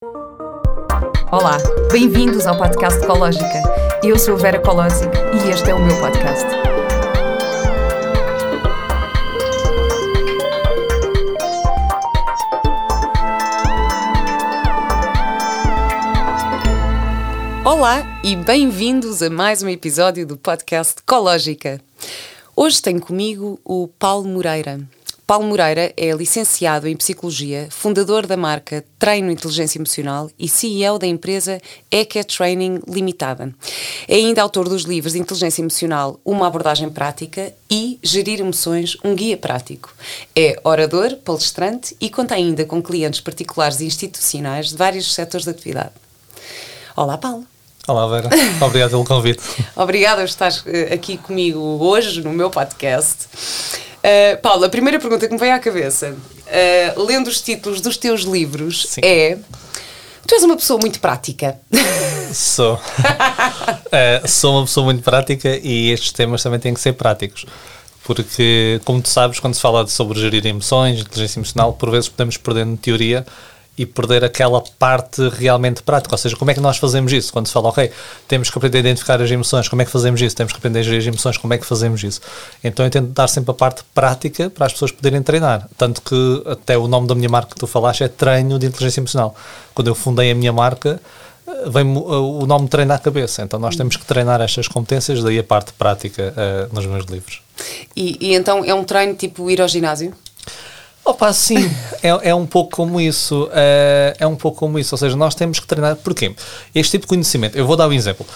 Olá, bem-vindos ao podcast Ecológica. Eu sou a Vera Colosic e este é o meu podcast. Olá e bem-vindos a mais um episódio do podcast Ecológica. Hoje tenho comigo o Paulo Moreira. Paulo Moreira é licenciado em Psicologia, fundador da marca Treino Inteligência Emocional e CEO da empresa ECA Training Limitada. É ainda autor dos livros Inteligência Emocional, Uma Abordagem Prática e Gerir Emoções, um Guia Prático. É orador, palestrante e conta ainda com clientes particulares e institucionais de vários setores de atividade. Olá, Paulo. Olá, Vera. Obrigado pelo convite. Obrigada por estar eh, aqui comigo hoje no meu podcast. Uh, Paulo, a primeira pergunta que me veio à cabeça, uh, lendo os títulos dos teus livros, Sim. é: Tu és uma pessoa muito prática. Sou. uh, sou uma pessoa muito prática e estes temas também têm que ser práticos. Porque, como tu sabes, quando se fala sobre gerir emoções, inteligência emocional, por vezes podemos perder na teoria e perder aquela parte realmente prática. Ou seja, como é que nós fazemos isso? Quando se fala, ok, temos que aprender a identificar as emoções, como é que fazemos isso? Temos que aprender a gerir as emoções, como é que fazemos isso? Então eu tento dar sempre a parte prática para as pessoas poderem treinar. Tanto que até o nome da minha marca que tu falaste é Treino de Inteligência Emocional. Quando eu fundei a minha marca, vem o nome treino à cabeça. Então nós temos que treinar estas competências, daí a parte prática uh, nos meus livros. E, e, então é um treino tipo ir ao ginásio? Opa, sim, é, é um pouco como isso. É, é um pouco como isso. Ou seja, nós temos que treinar. Porquê? Este tipo de conhecimento, eu vou dar um exemplo.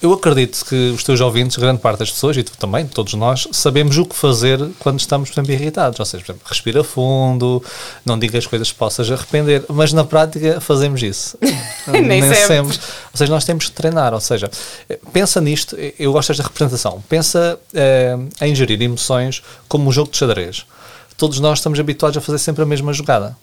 Eu acredito que os teus ouvintes, grande parte das pessoas, e tu também, todos nós, sabemos o que fazer quando estamos, por exemplo, irritados. Ou seja, por exemplo, respira fundo, não diga as coisas que possas arrepender, mas na prática fazemos isso. Nem, Nem sempre. sempre. Ou seja, nós temos que treinar. Ou seja, pensa nisto, eu gosto desta representação, pensa é, em gerir emoções como um jogo de xadrez todos nós estamos habituados a fazer sempre a mesma jogada.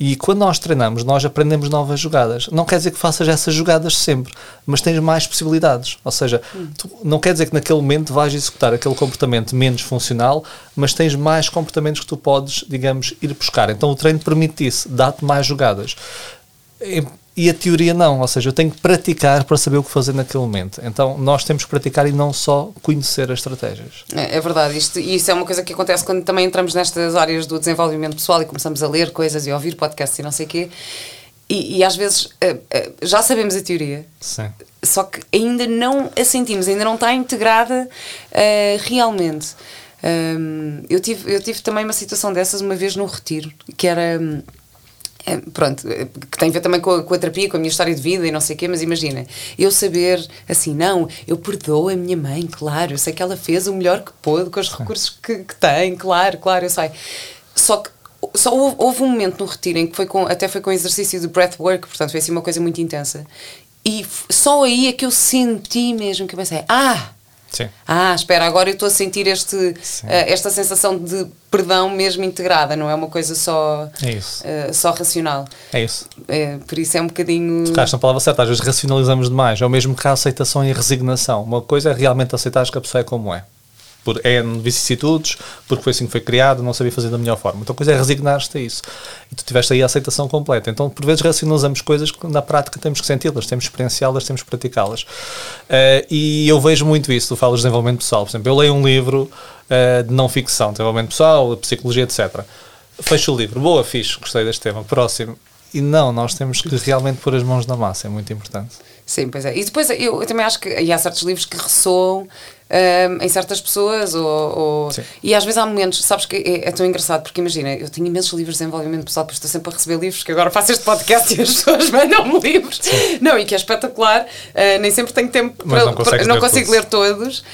E quando nós treinamos, nós aprendemos novas jogadas. Não quer dizer que faças essas jogadas sempre, mas tens mais possibilidades. Ou seja, hum. não quer dizer que naquele momento vais executar aquele comportamento menos funcional, mas tens mais comportamentos que tu podes, digamos, ir buscar. Então o treino permite isso, dá-te mais jogadas e a teoria não, ou seja, eu tenho que praticar para saber o que fazer naquele momento. Então nós temos que praticar e não só conhecer as estratégias. É, é verdade, isto, e isso é uma coisa que acontece quando também entramos nestas áreas do desenvolvimento pessoal e começamos a ler coisas e a ouvir podcasts e não sei o quê. E, e, às vezes uh, uh, já sabemos a teoria, Sim. só que ainda não a sentimos, ainda não está integrada uh, realmente. Um, eu, tive, eu tive também uma situação dessas uma vez no retiro, que era. É, pronto, é, que tem a ver também com a, com a, terapia, com a minha história de vida e não sei o quê, mas imagina, eu saber assim, não, eu perdoo a minha mãe, claro, eu sei que ela fez o melhor que pôde com os recursos que, que tem, claro, claro, eu sei. Só que só houve, houve, um momento no retiro em que foi com, até foi com o exercício de breathwork, portanto foi assim uma coisa muito intensa. E só aí é que eu senti mesmo que eu pensei, ah, Sim. Ah, espera, agora eu estou a sentir este, uh, esta sensação de perdão mesmo integrada, não é uma coisa só, é. Uh, só racional. É isso. É, por isso é um bocadinho. Tocaste na palavra certa, às vezes racionalizamos demais. É o mesmo que a aceitação e a resignação. Uma coisa é realmente aceitar que a pessoa é como é por N vicissitudes, porque foi assim que foi criado, não sabia fazer da melhor forma. Então a coisa é resignar-te a isso. E tu tiveste aí a aceitação completa. Então, por vezes, racionalizamos coisas que na prática temos que senti-las, temos que experienciá-las, temos que praticá-las. Uh, e eu vejo muito isso. Tu falas de desenvolvimento pessoal. Por exemplo, eu leio um livro uh, de não ficção, desenvolvimento pessoal, psicologia, etc. Fecho o livro. Boa, fixe, gostei deste tema. Próximo. E não, nós temos que realmente pôr as mãos na massa, é muito importante. Sim, pois é. E depois eu, eu também acho que há certos livros que ressoam um, em certas pessoas ou, ou e às vezes há momentos, sabes que é, é, tão engraçado porque imagina, eu tenho imensos livros de desenvolvimento pessoal, porque estou sempre a receber livros que agora faço este podcast e as pessoas mandam-me livros. Sim. Não, e que é espetacular, uh, nem sempre tenho tempo para, não, para, não consigo ler todos.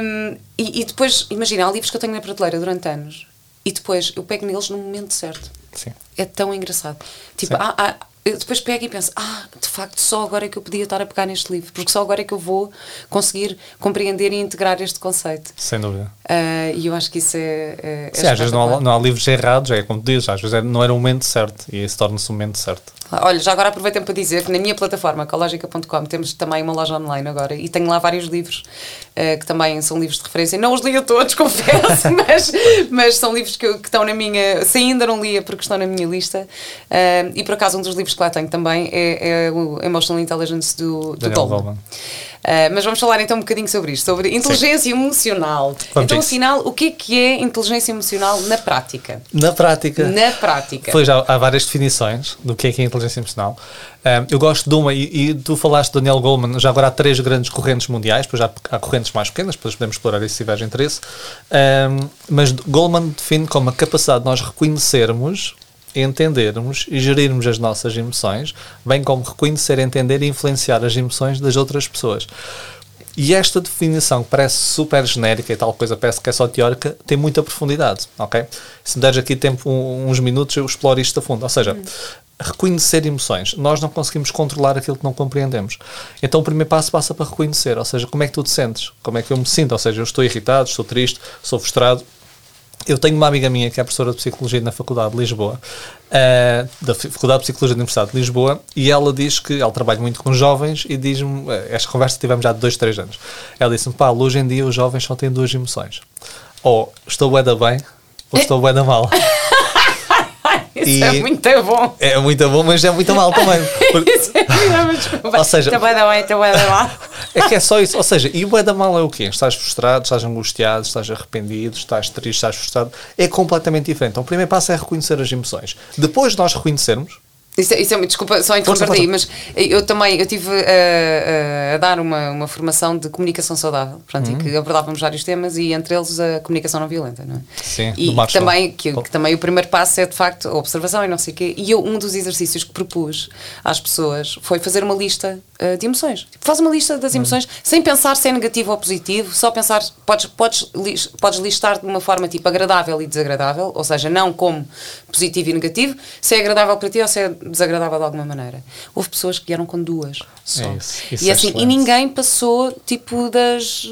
Um, e, e depois, imagina, há livros que eu tenho na prateleira durante anos e depois eu pego neles no momento certo. Sim. É tão engraçado. Tipo, há, há, eu depois pego e penso, ah, de facto, só agora é que eu podia estar a pegar neste livro, porque só agora é que eu vou conseguir compreender e integrar este conceito. Sem dúvida. Uh, e eu acho que isso é. é, é Sim, às vezes não há, não há, livros errados, é como dizes, às vezes é, não era o momento certo e isso torna-se o momento certo. Olha, já agora aproveitem para dizer que na minha plataforma, ecologica.com, temos também uma loja online agora e tenho lá vários livros uh, que também são livros de referência. Não os li a todos, confesso, mas, mas são livros que, que, estão na minha. Se ainda não lia, porque estão na minha lista. Uh, e por acaso, um dos livros que lá tenho também é, é o Emotional Intelligence do, do Goldman. Uh, mas vamos falar então um bocadinho sobre isto, sobre inteligência Sim. emocional. Vamos então, afinal, o que é que é inteligência emocional na prática? Na prática. Na prática. Pois já há várias definições do que é que é inteligência emocional. Um, eu gosto de uma, e, e, tu falaste de Daniel Goleman, já agora há três grandes correntes mundiais, depois já há correntes mais pequenas, depois podemos explorar isso se tiveres interesse. Um, mas Goleman define como a capacidade de nós reconhecermos entendermos e gerirmos as nossas emoções, bem como reconhecer, entender e influenciar as emoções das outras pessoas. E esta definição, que parece super genérica e tal coisa, parece que é só teórica, tem muita profundidade, ok? Se me deres aqui tempo, um, uns minutos, eu exploro isto a fundo. Ou seja, reconhecer emoções. Nós não conseguimos controlar aquilo que não compreendemos. Então o primeiro passo passa para reconhecer, ou seja, como é que tu te sentes? Como é que eu me sinto? Ou seja, eu estou irritado, estou triste, estou frustrado, eu tenho uma amiga minha que é professora de Psicologia na Faculdade de Lisboa, uh, da Faculdade de Psicologia da Universidade de Lisboa, e ela diz que ela trabalha muito com jovens e diz-me, eh, esta conversa tivemos já de dois, três anos. Ela disse-me, pá, hoje em dia os jovens só têm duas emoções. Ou estou bué da bem, ou estou bué da mal. Isso e é muito bom. É muito bom, mas é muito mal também. Porque... é Ou seja, está bem da bem, está bem da mal. É que é só isso. Ou seja, e o bué da mal é o quê? Estás frustrado, estás angustiado, estás arrependido, estás triste, estás frustrado. É completamente diferente. Então o primeiro passo é reconhecer as emoções. Depois de nós reconhecermos, isso, é, isso é, desculpa só interromper aí, mas eu também eu tive a, a, dar uma, uma formação de comunicação saudável, portanto, uhum. que abordávamos vários temas e entre eles a comunicação não violenta, não é? Sim, e que também, que, que, também o primeiro passo é de facto a observação e não sei o quê. E eu, um dos exercícios que propus às pessoas foi fazer uma lista uh, de emoções. Tipo, faz uma lista das emoções sem pensar se é negativo ou positivo, só pensar, podes, podes, podes listar de uma forma tipo agradável e desagradável, ou seja, não como positivo e negativo, se é agradável para ti ou se é desagradável de alguma maneira. Houve pessoas que vieram com duas só. É isso, isso e, é assim, e ninguém passou tipo das,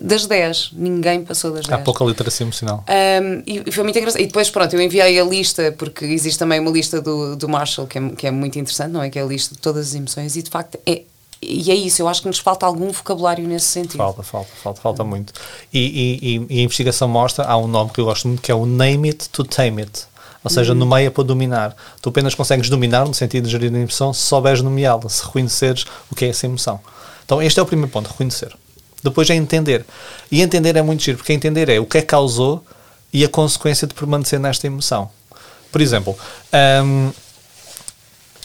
das 10. Ninguém passou das 10. Há pouca literacia emocional. Um, e foi muito engraçado. E depois, pronto, eu enviei a lista, porque existe também uma lista do, do Marshall que é, que é muito interessante, não é? Que é a lista de todas as emoções, e de facto é e é isso, eu acho que nos falta algum vocabulário nesse sentido. Falta, falta, falta, falta muito. E, e, e, a investigação mostra, há um nome que eu gosto muito que é o Name It to Tame It. Ou seja, uhum. nomeia para dominar. Tu apenas consegues dominar, no sentido de gerir a emoção, se souberes nomeá-la, se reconheceres o que é essa emoção. Então, este é o primeiro ponto, reconhecer. Depois é entender. E entender é muito giro, porque entender é o que é que causou e a consequência de permanecer nesta emoção. Por exemplo, um,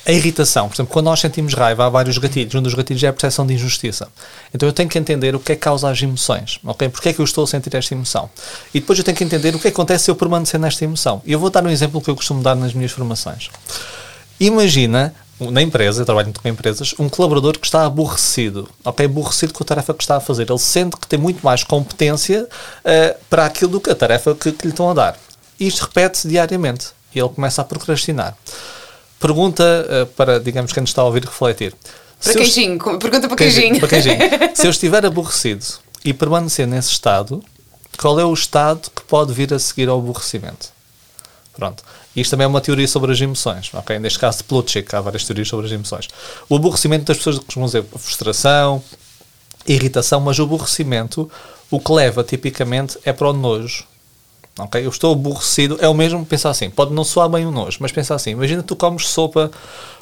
a irritação, por exemplo, quando nós sentimos raiva, há vários gatilhos. Um dos gatilhos é a percepção de injustiça. Então eu tenho que entender o que é que causa as emoções, ok? Porquê é que eu estou a sentir esta emoção? E depois eu tenho que entender o que acontece se eu permanecer nesta emoção. E eu vou dar um exemplo que eu costumo dar nas minhas formações. Imagina na empresa, eu trabalho muito com empresas, um colaborador que está aborrecido, ok? Aborrecido com a tarefa que está a fazer. Ele sente que tem muito mais competência uh, para aquilo do que a tarefa que, que lhe estão a dar. Isto repete-se diariamente. E ele começa a procrastinar. Pergunta uh, para, digamos, quem nos está a ouvir refletir. Para queijinho, pergunta para queijinho. Para queijinho. Se eu estiver aborrecido e permanecer nesse estado, qual é o estado que pode vir a seguir ao aborrecimento? Pronto. Isto também é uma teoria sobre as emoções, ok? Neste caso de Plutchik, há várias teorias sobre as emoções. O aborrecimento das pessoas costumam dizer frustração, irritação, mas o aborrecimento, o que leva tipicamente é para o nojo. Ok? Eu estou aborrecido. É o mesmo pensar assim. Pode não soar bem o nojo, mas pensar assim. Imagina tu comes sopa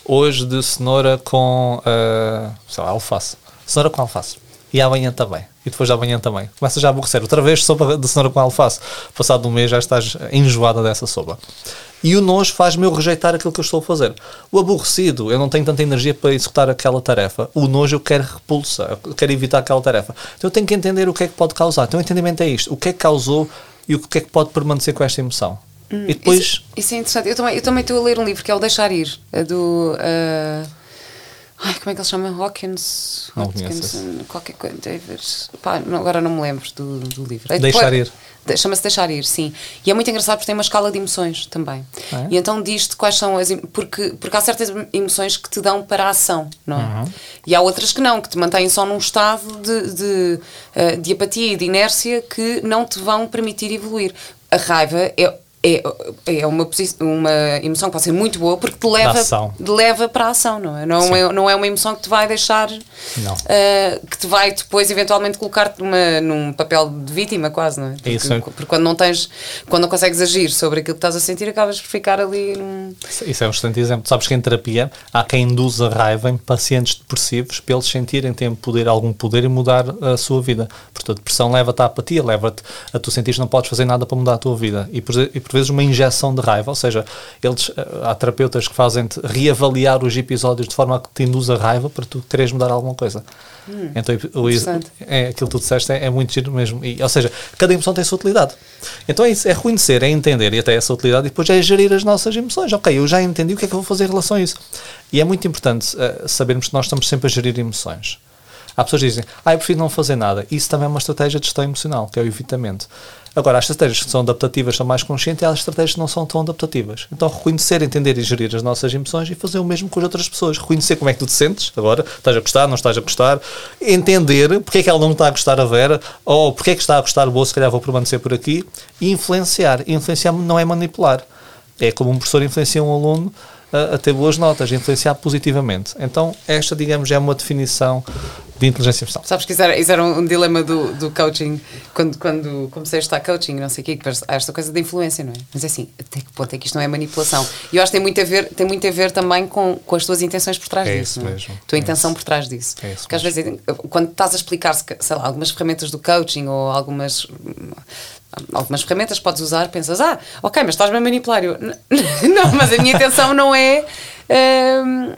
hoje de cenoura com, uh, sei lá, alface. Cenoura com alface. E amanhã também. E depois de amanhã também. Começa já a aborrecer. Outra vez sopa de cenoura com alface. Passado um mês já estás enjoada dessa sopa. E o nojo faz-me eu rejeitar aquilo que eu estou a fazer. O aborrecido, eu não tenho tanta energia para executar aquela tarefa. O nojo eu quero repulsa, eu quero evitar aquela tarefa. Então eu tenho que entender o que é que pode causar. Então o entendimento é isto. O que é que causou e o que é que pode permanecer com esta emoção. Hum, e depois. Isso, isso, é interessante. Eu também, eu também estou a ler um livro que é o Deixar Ir, do. Uh, ai, como é que ele chama? Hawkins. Hawkins qualquer coisa. Pá, não, agora não me lembro do, do livro. É Deixar depois, Ir. Chama-se Deixar Ir, sim. E é muito engraçado porque tem uma escala de emoções também. É? E então diz-te quais são as. Porque, porque há certas emoções que te dão para a ação, não é? Uhum. E há outras que não, que te mantêm só num estado de, de, eh, de apatia e de inércia que não te vão permitir evoluir. A raiva é, é, é uma, uma emoção que pode ser muito boa porque te leva, te leva para a ação, não é? Não, é? não é uma emoção que te vai deixar. Uh, que te vai depois eventualmente colocar-te num papel de vítima, quase, não é? Porque, Isso é. porque quando não tens. Quando não consegues agir sobre aquilo que estás a sentir, acabas por ficar ali num. Isso é um excelente exemplo. Sabes que em terapia há quem induz a raiva em pacientes depressivos para eles sentirem têm poder, algum poder e mudar a sua vida. Portanto, a depressão leva-te à apatia, leva-te a tu sentir que não podes fazer nada para mudar a tua vida. E por, e por vezes uma injeção de raiva, ou seja, eles, eh, há terapeutas que fazem-te reavaliar os episódios de forma a que te induz a raiva para tu queres mudar alguma coisa. Hum, então, o, é, aquilo que tu disseste é, é muito giro mesmo. E, ou seja, cada emoção tem a sua utilidade. Então é isso, é reconhecer, é entender e até essa utilidade e depois é gerir as nossas emoções. Ok, eu já entendi o que é que eu vou fazer em relação a isso. E é muito importante uh, sabermos que nós estamos sempre a gerir emoções. Há pessoas que dizem, ah, eu prefiro não fazer nada. Isso também é uma estratégia de gestão emocional, que é o evitamento. Agora, as estratégias que são adaptativas são mais conscientes e há estratégias que não são tão adaptativas. Então, reconhecer, entender e gerir as nossas emoções e fazer o mesmo com as outras pessoas. Reconhecer como é que tu te sentes agora, estás a gostar, não estás a gostar. Entender porque é que ela não está a gostar a Vera ou porque é que está a gostar o Boa, se calhar vou permanecer por aqui. E influenciar. influenciar não é manipular. É como um professor influencia um aluno a, a ter boas notas, a influenciar positivamente. Então, esta, digamos, é uma definição de inteligência emocional. Sabes que isso era, isso era um, dilema do, do coaching, quando, quando comecei a estar coaching, não sei o quê, há esta coisa da influência, não é? Mas é assim, até que ponto é que isto não é manipulação? E eu acho que tem muito a ver, tem muito a ver também com, com as tuas intenções por trás é disso. Isso é? mesmo. Tua é intenção isso. por trás disso. É isso Porque às vezes, quando estás a explicar, sei lá, algumas ferramentas do coaching ou algumas algumas ferramentas podes usar, pensas, ah, ok, mas estás-me a manipular. Eu, não, mas a minha intenção não é. Hum,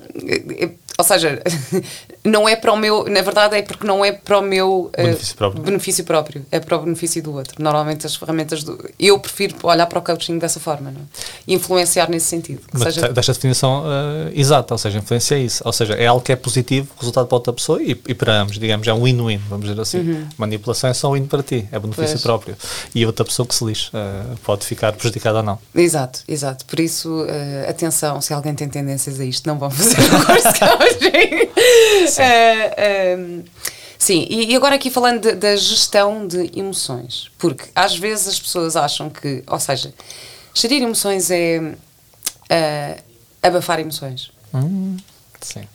ou seja, não é para o meu, na verdade é porque não é para o meu uh, benefício, próprio. benefício próprio, é para o benefício do outro. Normalmente as ferramentas do. Eu prefiro olhar para o coaching dessa forma, não? e é? influenciar nesse sentido. Mas seja, desta definição uh, exata, ou seja, influência é isso. Ou seja, é algo que é positivo, resultado para outra pessoa e, e para ambos, digamos, é um win-win, vamos dizer assim. Uhum. Manipulação é só um win para ti, é benefício pois. próprio. E outra pessoa que se lixe, uh, pode ficar prejudicada ou não. Exato, exato. Por isso, atenção, se alguém tem tendências a isto, não vão fazer o curso Sim. Uh, sim, e, agora aqui falando de, da gestão de emoções, porque às vezes as pessoas acham que, ou seja, gerir emoções é uh, abafar emoções. Hum, sim,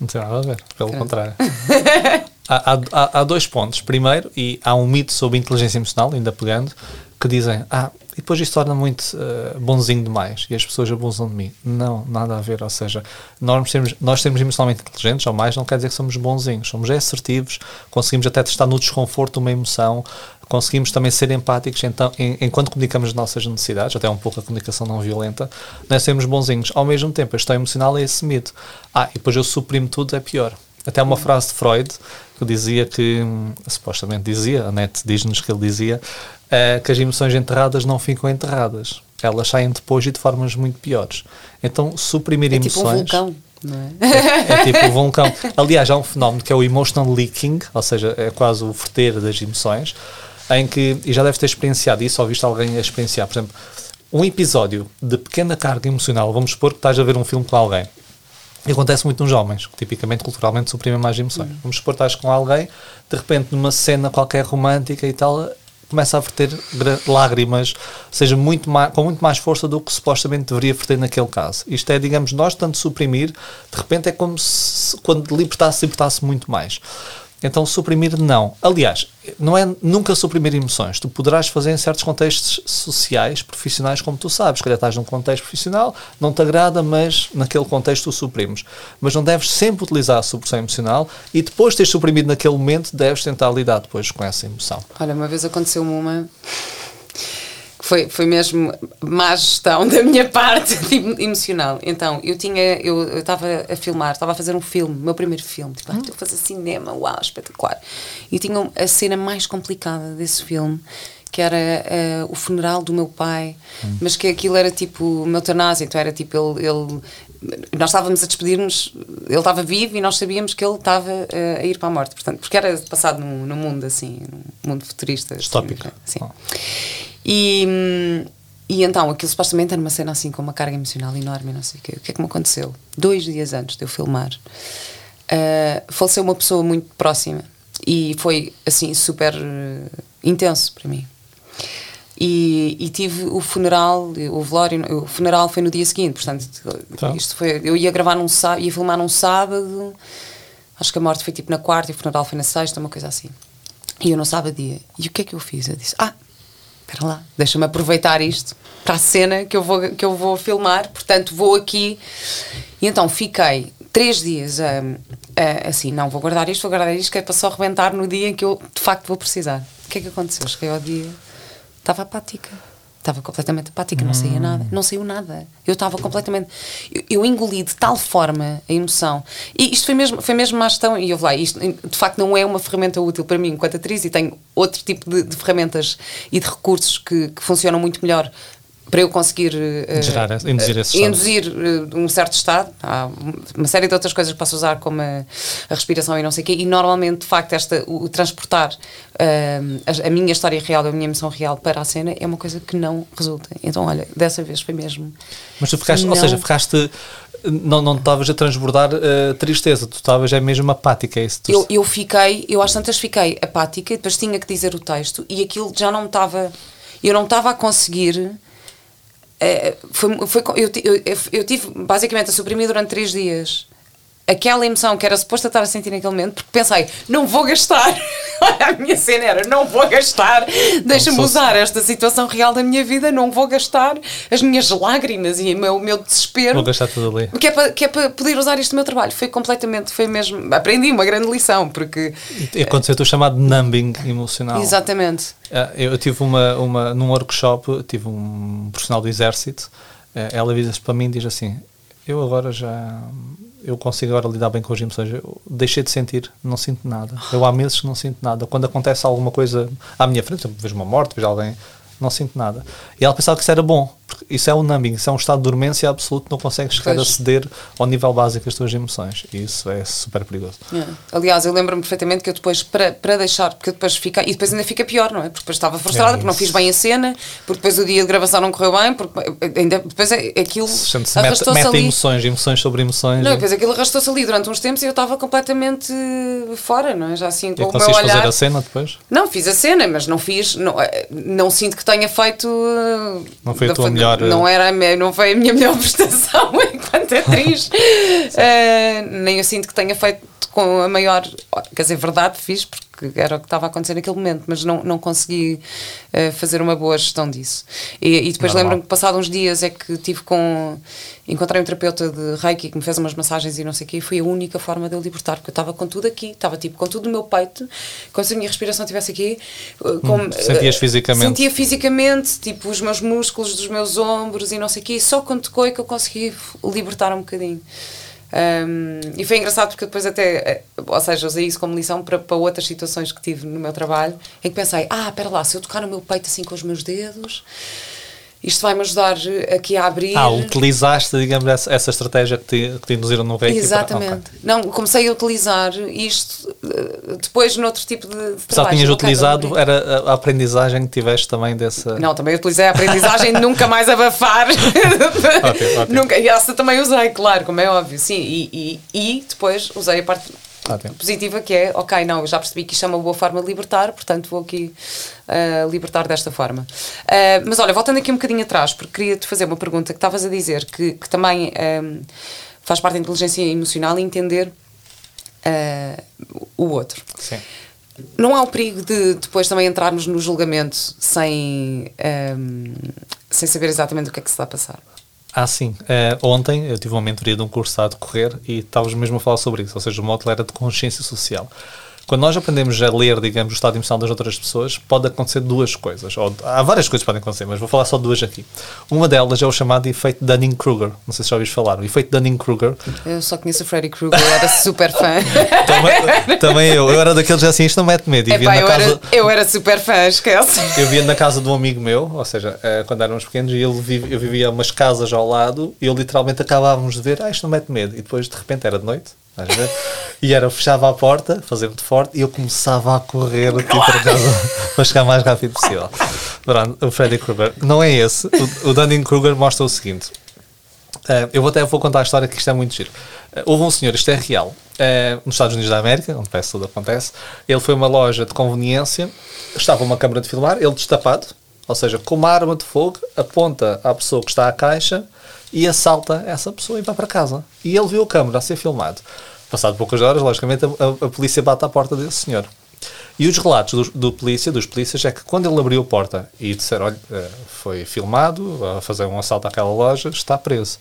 não tem nada a ver, pelo contrário. há, há, há, dois pontos. Primeiro, e há um mito sobre inteligência emocional, ainda pegando, que dizem: Ah, e depois isto torna muito uh, bonzinho demais e as pessoas abusam de mim. Não, nada a ver. Ou seja, nós temos, nós temos emocionalmente inteligentes ou mais, não quer dizer que somos bonzinhos. Somos assertivos, conseguimos até testar no desconforto uma emoção, conseguimos também ser empáticos então, em, enquanto comunicamos as nossas necessidades, até um pouco a comunicação não violenta, nós sermos bonzinhos. Ao mesmo tempo, a gestão emocional é esse mito. Ah, e depois eu suprimo tudo, é pior. Até uma frase de Freud que dizia que, hum, supostamente dizia, a net diz-nos que ele dizia, uh, que as emoções enterradas não ficam enterradas. Elas saem depois e de formas muito piores. Então, suprimir é emoções. Tipo um vulcão. Não é? É, é tipo um vulcão. Aliás, há um fenómeno que é o emotional leaking, ou seja, é quase o verter das emoções, em que, e já deve ter experienciado isso, ou visto alguém a experienciar, por exemplo, um episódio de pequena carga emocional, vamos supor que estás a ver um filme com alguém, e acontece muito nos homens, que tipicamente, culturalmente, suprimem mais emoções. Uhum. Vamos supor que estás com alguém, de repente, numa cena qualquer romântica e tal, começa a verter lágrimas, seja muito mais, com muito mais força do que supostamente deveria verter naquele caso. Isto é, digamos, nós tanto suprimir, de repente é como se quando libertasse, libertasse muito mais. Então, suprimir, não. Aliás, não é nunca suprimir emoções. Tu poderás fazer em certos contextos sociais, profissionais, como tu sabes. Se estás num contexto profissional, não te agrada, mas naquele contexto tu suprimes. Mas não deves sempre utilizar a supressão emocional e depois de teres suprimido naquele momento, deves tentar lidar depois com essa emoção. Olha, uma vez aconteceu-me uma foi, foi mesmo má gestão da minha parte tipo, emocional. Então, eu tinha, eu estava a filmar, estava a fazer um filme, meu primeiro filme, tipo, ah, estou a fazer cinema, uau, espetacular. E tinha a cena mais complicada desse filme, que era uh, o funeral do meu pai, hum. mas que aquilo era tipo uma eutanásia, então era tipo ele, ele nós estávamos a despedir-nos, ele estava vivo e nós sabíamos que ele estava uh, a ir para a morte, portanto, porque era passado num, num mundo assim, num mundo futurista. Distópico. Assim, oh. E, e então, aquilo supostamente era uma cena assim com uma carga emocional enorme, não sei o quê. O que é que me aconteceu? Dois dias antes de eu filmar, uh, faleceu uma pessoa muito próxima e foi assim super uh, intenso para mim. E, e tive o funeral, o velório, o funeral foi no dia seguinte, portanto, Tá. isto foi, eu ia gravar num sábado, ia filmar num sábado, acho que a morte foi tipo na quarta e o funeral foi na sexta, uma coisa assim. E eu no sábado dia, e o que é que eu fiz? Eu disse, ah, espera lá, deixa-me aproveitar isto para a cena que eu vou, que eu vou filmar, portanto vou aqui. E então fiquei três dias assim, não, vou guardar isto, vou guardar isto, que é para só rebentar no dia em que eu de facto vou precisar. O que é que aconteceu? Cheguei ao dia, estava apática. Estava completamente apática, não saía nada. Não saiu nada. Eu estava completamente. Eu, eu engoli de tal forma a emoção. E isto foi mesmo, foi mesmo uma gestão. E eu lá, isto de facto não é uma ferramenta útil para mim enquanto atriz e tenho outro tipo de, de ferramentas e de recursos que, que funcionam muito melhor para eu conseguir eh, Gerar induzir induzir eh, um certo estado. Há uma série de outras coisas que posso usar, como a, a respiração e não sei o quê. E normalmente, de facto, esta, o, o transportar eh, a, a minha história real, a minha emoção real para a cena é uma coisa que não resulta. Então, olha, dessa vez foi mesmo. Mas tu ficaste, ou Não. seja, ficaste. Não não estavas a transbordar eh, tristeza, tu estavas é mesmo apática, é isso? Tu- Eu, eu fiquei, eu às tantas fiquei apática, depois tinha que dizer o texto e aquilo já não estava. Eu não estava a conseguir. Eh, foi, foi, eu, eu, eu tive basicamente a suprimir durante três dias aquela emoção que era suposta estar a sentir naquele momento, porque pensei, não vou gastar. a minha cena era, não vou gastar, deixa-me Como se usar esta situação real da minha vida, não vou gastar as minhas lágrimas e o meu, o meu desespero. Vou gastar tudo ali. Que é, para, que é para poder usar isto no meu trabalho. Foi completamente, foi mesmo. Aprendi uma grande lição, porque. E aconteceu o chamado numbing emocional. Exatamente. Ah, Eu tive uma, uma, num workshop, tive um profissional do exército, eh, ela diz para mim diz assim, eu agora já, eu consigo agora lidar bem com as emoções, eu deixei de sentir, não sinto nada, eu há meses que não sinto nada, quando acontece alguma coisa à minha frente, vejo uma morte, vejo alguém, não sinto nada. E ela pensava que isso era bom, isso é o numbing, isso é um estado de dormência absoluto, não consegues a ceder ao nível básico das tuas emoções, e isso é super perigoso. É. Aliás, eu lembro-me perfeitamente que eu depois, para, para deixar, porque depois fica. E depois ainda fica pior, não é? Porque depois estava frustrada, É porque não fiz bem a cena, porque depois o dia de gravação não correu bem, porque ainda, depois é- aquilo Chama-se meta, arrastou-se meta ali. emoções, emoções sobre emoções. Não, e e- depois aquilo arrastou-se ali durante uns tempos e eu estava completamente fora, não é? Já assim e com o meu olhar. fazer a cena depois? Não, fiz a cena, mas não fiz, não, eh, não sinto que tenha feito. eh, Não foi a tua melhor, eh, Não, era a me- não foi a minha melhor prestação enquanto atriz. Eh, nem eu sinto que tenha feito com a maior. Quer dizer, verdade, fiz, porque era o que estava a acontecer naquele momento, mas não, não consegui eh, fazer uma boa gestão disso. E, e depois lembro-me que, passado uns dias, é que tive com. Encontrei um terapeuta de Reiki que me fez umas massagens e não sei o quê, e foi a única forma de eu libertar, porque eu estava com tudo aqui, estava tipo com tudo no meu peito, como se a minha respiração estivesse aqui. eh, como, sentias eh, fisicamente? Sentia fisicamente, tipo, os meus músculos dos meus ombros e não sei o quê, e só quando tocou é que eu consegui libertar um bocadinho. Um, e foi engraçado porque depois até, eh, ou seja, usei isso como lição para, para outras situações que tive no meu trabalho, em que pensei, ah, espera lá, se eu tocar no meu peito assim com os meus dedos, isto vai-me ajudar aqui a abrir. Ah, utilizaste, digamos, essa, essa estratégia que te, que te induziram no reiki. para- Exatamente. ok. Não, comecei a utilizar isto eh, depois noutro tipo de, de Apesar trabalho. tinhas utilizado, era a- aprendizagem que tiveste também dessa. Não, também utilizei a aprendizagem de nunca mais abafar. Ótimo, ótimo. Nunca, e essa também usei, claro, como é óbvio, sim. E, e, e depois usei a parte Ótimo. positiva que é, ok, não, eu já percebi que isto é uma boa forma de libertar, portanto vou aqui ah, libertar desta forma. Ah, mas olha, voltando aqui um bocadinho atrás, porque queria-te fazer uma pergunta que estavas a dizer que, que também ah, faz parte da inteligência emocional e entender ah, o outro. Sim. Não há o perigo de depois também entrarmos no julgamento sem, ehm, sem saber exatamente o que é que se está a passar. Ah, sim. Eh, ontem eu tive uma mentoria de um curso a decorrer e estávamos mesmo a falar sobre isso, ou seja, o módulo era de consciência social. Quando nós aprendemos a ler, digamos, o estado emocional das outras pessoas, pode acontecer duas coisas. Ou, há várias coisas que podem acontecer, mas vou falar só duas aqui. Uma delas é o chamado efeito Dunning-Kruger. Não sei se já ouviste falar. O efeito Dunning-Kruger Eu só conheço o Freddy Krueger, era super fã. também, também eu. Eu era daqueles assim, isto não mete medo. E Epá, eu, casa, era, eu era super fã, esquece. Eu via na casa de um amigo meu, ou seja, eh, quando éramos pequenos, e ele vive, eu vivia umas casas ao lado, e eu literalmente acabávamos de ver, ah, isto não mete medo. E depois, de repente, era de noite, E era, eu fechava a porta, fazia muito forte, e eu começava a correr tipo, para casa para chegar o mais rápido possível. Pronto, o Freddy Krueger. Não é esse. O, o Dunning-Kruger mostra o seguinte. Eh, eu vou até vou contar a história que isto é muito giro. Eh, houve um senhor, isto é real, eh, nos Estados Unidos da América, onde parece tudo acontece. Ele foi a uma loja de conveniência, estava uma câmara de filmar, ele destapado, ou seja, com uma arma de fogo, aponta à pessoa que está à caixa e assalta essa pessoa e vai para casa. E ele viu a câmera a ser filmado. Passado poucas horas, logicamente, a, a, a polícia bate à porta desse senhor. E os relatos do, do, polícia, dos polícias é que quando ele abriu a porta e disseram, olha, eh, foi filmado a fazer um assalto àquela loja, está preso.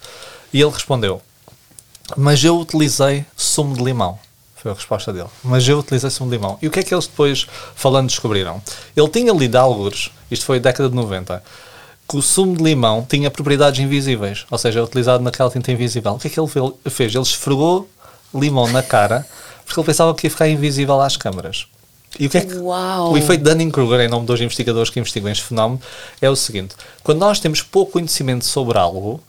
E ele respondeu, mas eu utilizei sumo de limão. Foi a resposta dele. Mas eu utilizei sumo de limão. E o que é que eles depois, falando, descobriram? Ele tinha lido alguns, isto foi a década de 90, que o sumo de limão tinha propriedades invisíveis, ou seja, é utilizado naquela tinta invisível. O que é que ele fez? Ele esfregou limão na cara porque ele pensava que ia ficar invisível às câmaras. E o que é que Uau. o efeito Dunning-Kruger, em nome dos investigadores que investigam este fenómeno, é o seguinte: quando nós temos pouco conhecimento sobre algo,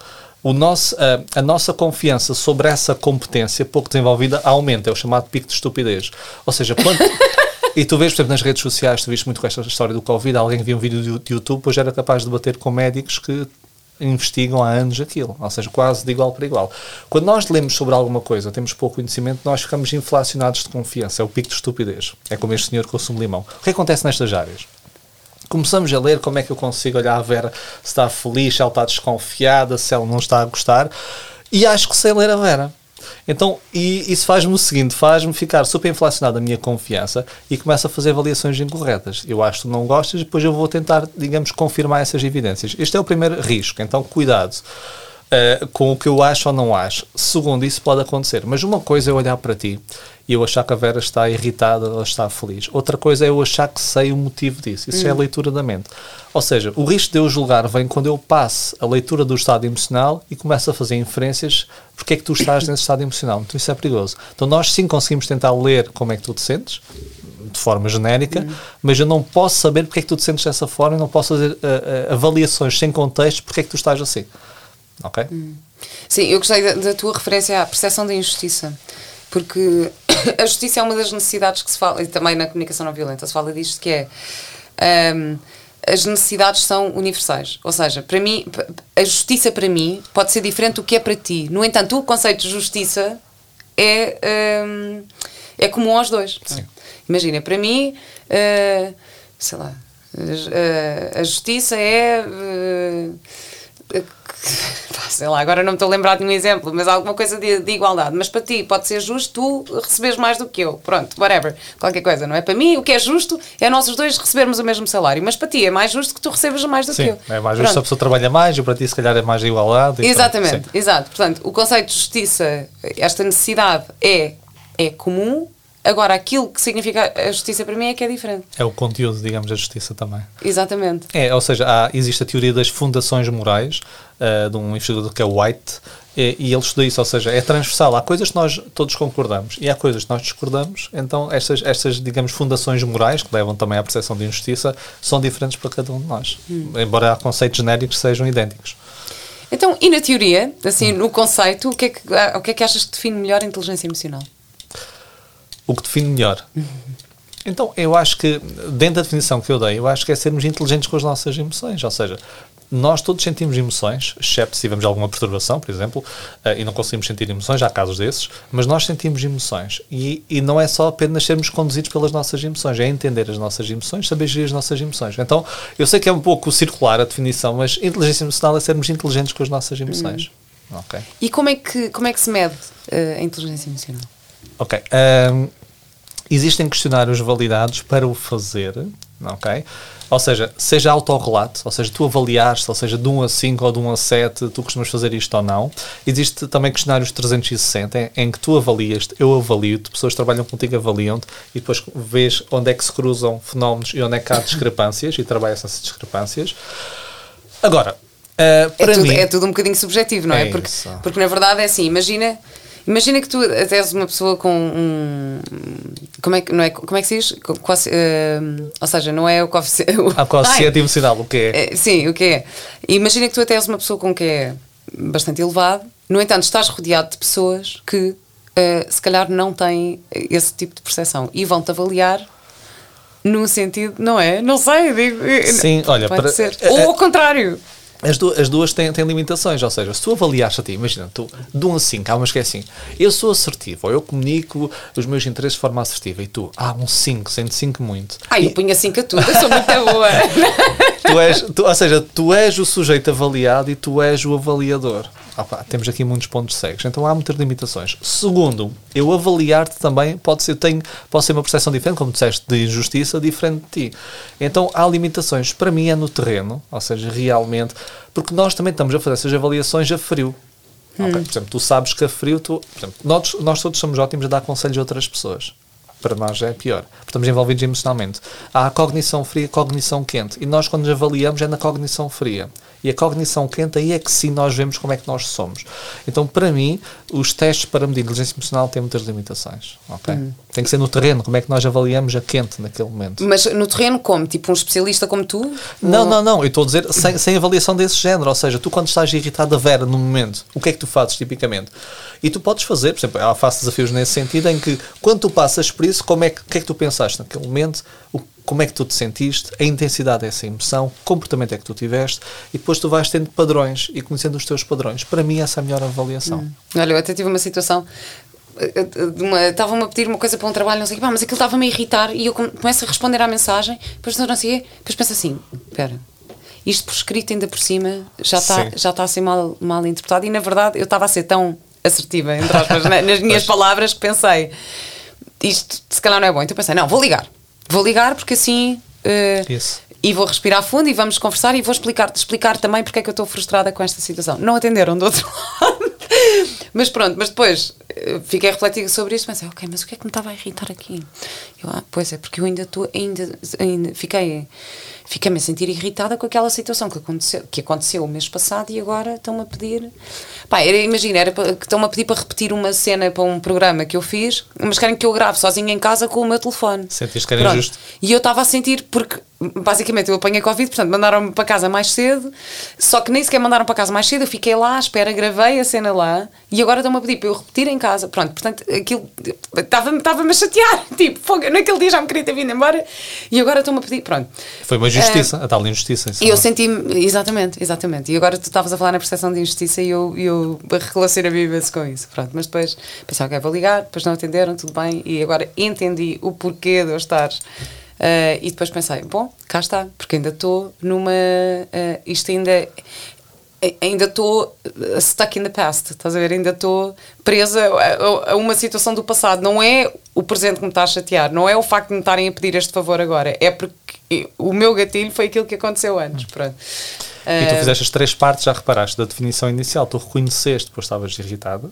o nosso, a, a, nossa confiança sobre essa competência pouco desenvolvida aumenta, é o chamado pico de estupidez. Ou seja, quando. e tu vês, por exemplo, nas redes sociais, tu viste muito com esta história do Covid, alguém que via um vídeo de YouTube, pois era capaz de bater com médicos que investigam há anos aquilo, ou seja, quase de igual para igual. Quando nós lemos sobre alguma coisa, temos pouco conhecimento, nós ficamos inflacionados de confiança, é o pico de estupidez. É como este senhor com o sumo limão. O que acontece nestas áreas? Começamos a ler como é que eu consigo olhar a Vera se está feliz, se ela está desconfiada, se ela não está a gostar, e acho que sei ler a Vera. Então, e isso faz-me o seguinte: faz-me ficar super inflacionado a minha confiança e começo a fazer avaliações incorretas. Eu acho que não gostas depois eu vou tentar, digamos, confirmar essas evidências. Este é o primeiro risco, então cuidado. Uh, com o que eu acho ou não acho. Segundo, isso pode acontecer. Mas uma coisa é olhar para ti e eu achar que a Vera está irritada ou está feliz. Outra coisa é eu achar que sei o motivo disso. Isso hum. é a hum. leitura da mente. Ou seja, o risco de eu julgar vem quando eu passo a leitura do estado emocional e começo a fazer inferências porque é que tu estás nesse estado emocional. Então isso é perigoso. Então nós sim conseguimos tentar ler como é que tu te sentes, de forma genérica, hum. mas eu não posso saber porque é que tu te sentes dessa forma e não posso fazer uh, uh, avaliações sem contexto porque é que tu estás assim. Ok? Hum. Sim, eu gostei da, da tua referência à percepção da injustiça porque a justiça é uma das necessidades que se fala, e também na comunicação não violenta se fala disto, que é um, as necessidades são universais. Ou seja, para mim, a justiça para mim pode ser diferente do que é para ti. No entanto, o conceito de justiça é, um, é comum aos dois. Sim. Imagina, para mim, uh, sei lá, a, a justiça é. Uh, sei lá, agora não me estou a lembrar de um exemplo, mas alguma coisa de, de, igualdade. Mas para ti pode ser justo tu receberes mais do que eu. Pronto, whatever. Qualquer coisa, não é? Para mim, o que é justo é nós os dois recebermos o mesmo salário. Mas para ti é mais justo que tu recebas mais do sim, que eu. É mais justo se a pessoa trabalha mais e para ti, se calhar, é mais igualdade. Exatamente, exato. Portanto, o conceito de justiça, esta necessidade é, é comum, Agora, aquilo que significa a justiça para mim é que é diferente. É o conteúdo, digamos, da justiça também. Exatamente. É, ou seja, há, existe a teoria das fundações morais, uh, de um investigador que é White, e, e, ele estuda isso, ou seja, é transversal. Há coisas que nós todos concordamos e há coisas que nós discordamos, então estas, estas digamos, fundações morais, que levam também à percepção de injustiça, são diferentes para cada um de nós, hum. embora há conceitos genéricos sejam idênticos. Então, e na teoria, assim, hum. no conceito, o que, é que, o que é que achas que define melhor a inteligência emocional? O que define melhor. Então, eu acho que, dentro da definição que eu dei, eu acho que é sermos inteligentes com as nossas emoções. Ou seja, nós todos sentimos emoções, exceto se tivermos alguma perturbação, por exemplo, uh, e não conseguimos sentir emoções, há casos desses, mas nós sentimos emoções. E, e não é só apenas sermos conduzidos pelas nossas emoções, é entender as nossas emoções, saber gerir as nossas emoções. Então, eu sei que é um pouco circular a definição, mas inteligência emocional é sermos inteligentes com as nossas emoções. Hum. Okay. E como é, que, como é que se mede uh, a inteligência emocional? Ok. Um, existem questionários validados para o fazer, ok? Ou seja, seja autorrelato, ou seja, tu avaliaste, ou seja, de 1 a 5 ou de 1 a 7, tu costumas fazer isto ou não. Existe também questionários 360 em, em que tu avalias, eu avalio-te, pessoas que trabalham contigo avaliam-te e depois vês onde é que se cruzam fenómenos e onde é que há discrepâncias e trabalhas essas discrepâncias. Agora, uh, para é tudo, mim... É tudo um bocadinho subjetivo, não é? é porque, porque na verdade é assim, imagina Imagina que tu és uma pessoa com um. Como é que, não é, como é que se diz? Quase, uh, ou seja, não é o coeficiente. A coeficiente emocional, o que é? é? Sim, o que é. Imagina que tu até és uma pessoa com que é bastante elevado, no entanto, estás rodeado de pessoas que uh, se calhar não têm esse tipo de percepção e vão-te avaliar no sentido, não é? Não sei, digo. Sim, olha, para, ser. Ou ao contrário. As, du as duas têm, têm limitações, ou seja, se tu avaliaste a ti, imagina, tu de 1 a 5, há umas que é assim, eu sou assertivo, ou eu comunico os meus interesses de forma assertiva, e tu, ah, um 5, sendo 5 muito. Ah, eu punha 5 a tudo, eu sou muito boa. tu és, tu, ou seja, tu és o sujeito avaliado e tu és o avaliador. Opa, temos aqui muitos pontos cegos, então há muitas limitações. Segundo, eu avaliar-te também pode ser, tenho, pode ser uma percepção diferente, como disseste, de injustiça diferente de ti. Então há limitações. Para mim é no terreno, ou seja, realmente, porque nós também estamos a fazer essas avaliações a frio. Hum. Okay, por exemplo, tu sabes que a frio, tu, exemplo, nós, nós todos somos ótimos a dar conselhos a outras pessoas para nós é pior. Estamos envolvidos emocionalmente. Há a cognição fria e a cognição quente. E nós, quando nos avaliamos, é na cognição fria. E a cognição quente, aí é que sim nós vemos como é que nós somos. Então, para mim, os testes para medir inteligência emocional têm muitas limitações. Okay? Hum. Tem que ser no terreno, como é que nós avaliamos a quente naquele momento. Mas no terreno, como? Tipo um especialista como tu? Não, não, não. Eu estou a dizer sem, sem avaliação desse género. Ou seja, tu, quando estás irritado a Vera no momento, o que é que tu fazes tipicamente? E tu podes fazer, por exemplo, ela faz desafios nesse sentido em que quando tu passas por isso, como é que, que é que tu pensaste naquele momento? O, como é que tu te sentiste? A intensidade dessa emoção, que comportamento é que tu tiveste? E depois tu vais tendo padrões e conhecendo os teus padrões. Para mim, essa é a melhor avaliação. Hum. Olha, eu até tive uma situação estavam-me a pedir uma coisa para um trabalho, não sei o mas aquilo estava-me a irritar e eu começo a responder à mensagem, depois não sei depois penso assim, espera, isto por escrito ainda por cima já está, já está a ser mal, mal interpretado e na verdade eu estava a ser tão assertiva, entre aspas, nas minhas palavras, que pensei isto se calhar não é bom. Então pensei, não, vou ligar. Vou ligar porque assim. Uh, e vou respirar fundo e vamos conversar e vou explicar, explicar também porque é que eu estou frustrada com esta situação. Não atenderam do outro lado. Mas pronto, mas depois uh, fiquei a refletir sobre isso, pensei, ok, mas o que é que me estava a irritar aqui? Eu, ah, pois é, porque eu ainda estou, ainda, ainda fiquei fiquei-me a sentir irritada com aquela situação que aconteceu, que aconteceu o mês passado e agora estão-me a pedir. Pá, era, imagina, era que estão-me a pedir para repetir uma cena para um programa que eu fiz, mas querem que eu grave sozinha em casa com o meu telefone. Sentiste que era injusto? E eu estava a sentir, porque basicamente eu apanhei Covid, portanto mandaram-me para casa mais cedo, só que nem sequer mandaram para casa mais cedo, eu fiquei lá à espera, gravei a cena lá e agora estão-me a pedir para eu repetir em casa. Pronto, portanto aquilo estava-me a chatear, tipo, fogo, naquele dia já me queria ter vindo embora e agora estão-me a pedir, pronto. Foi uma injustiça, uh, a tal injustiça. E eu senti-me, exatamente, exatamente. E agora tu estavas a falar na percepção de injustiça e eu, eu relacionei-me com isso. Pronto, mas depois pensei, ok, vou ligar, depois não atenderam, tudo bem, e agora entendi o porquê de eu estar. Uh, e depois pensei, bom, cá está, porque ainda estou numa. Uh, isto ainda ainda estou stuck in the past, estás a ver? Ainda estou presa a, a, uma situação do passado. Não é o presente que me está a chatear, não é o facto de me estarem a pedir este favor agora, é porque o meu gatilho foi aquilo que aconteceu antes. Pronto. E tu ah, fizeste as três partes, já reparaste, da definição inicial. Tu reconheceste, pois estavas irritada,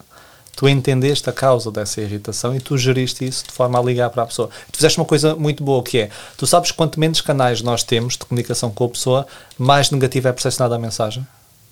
tu entendeste a causa dessa irritação e tu geriste isso de forma a ligar para a pessoa. Tu fizeste uma coisa muito boa que é, tu sabes quanto menos canais nós temos de comunicação com a pessoa, mais negativa é percepcionada a mensagem.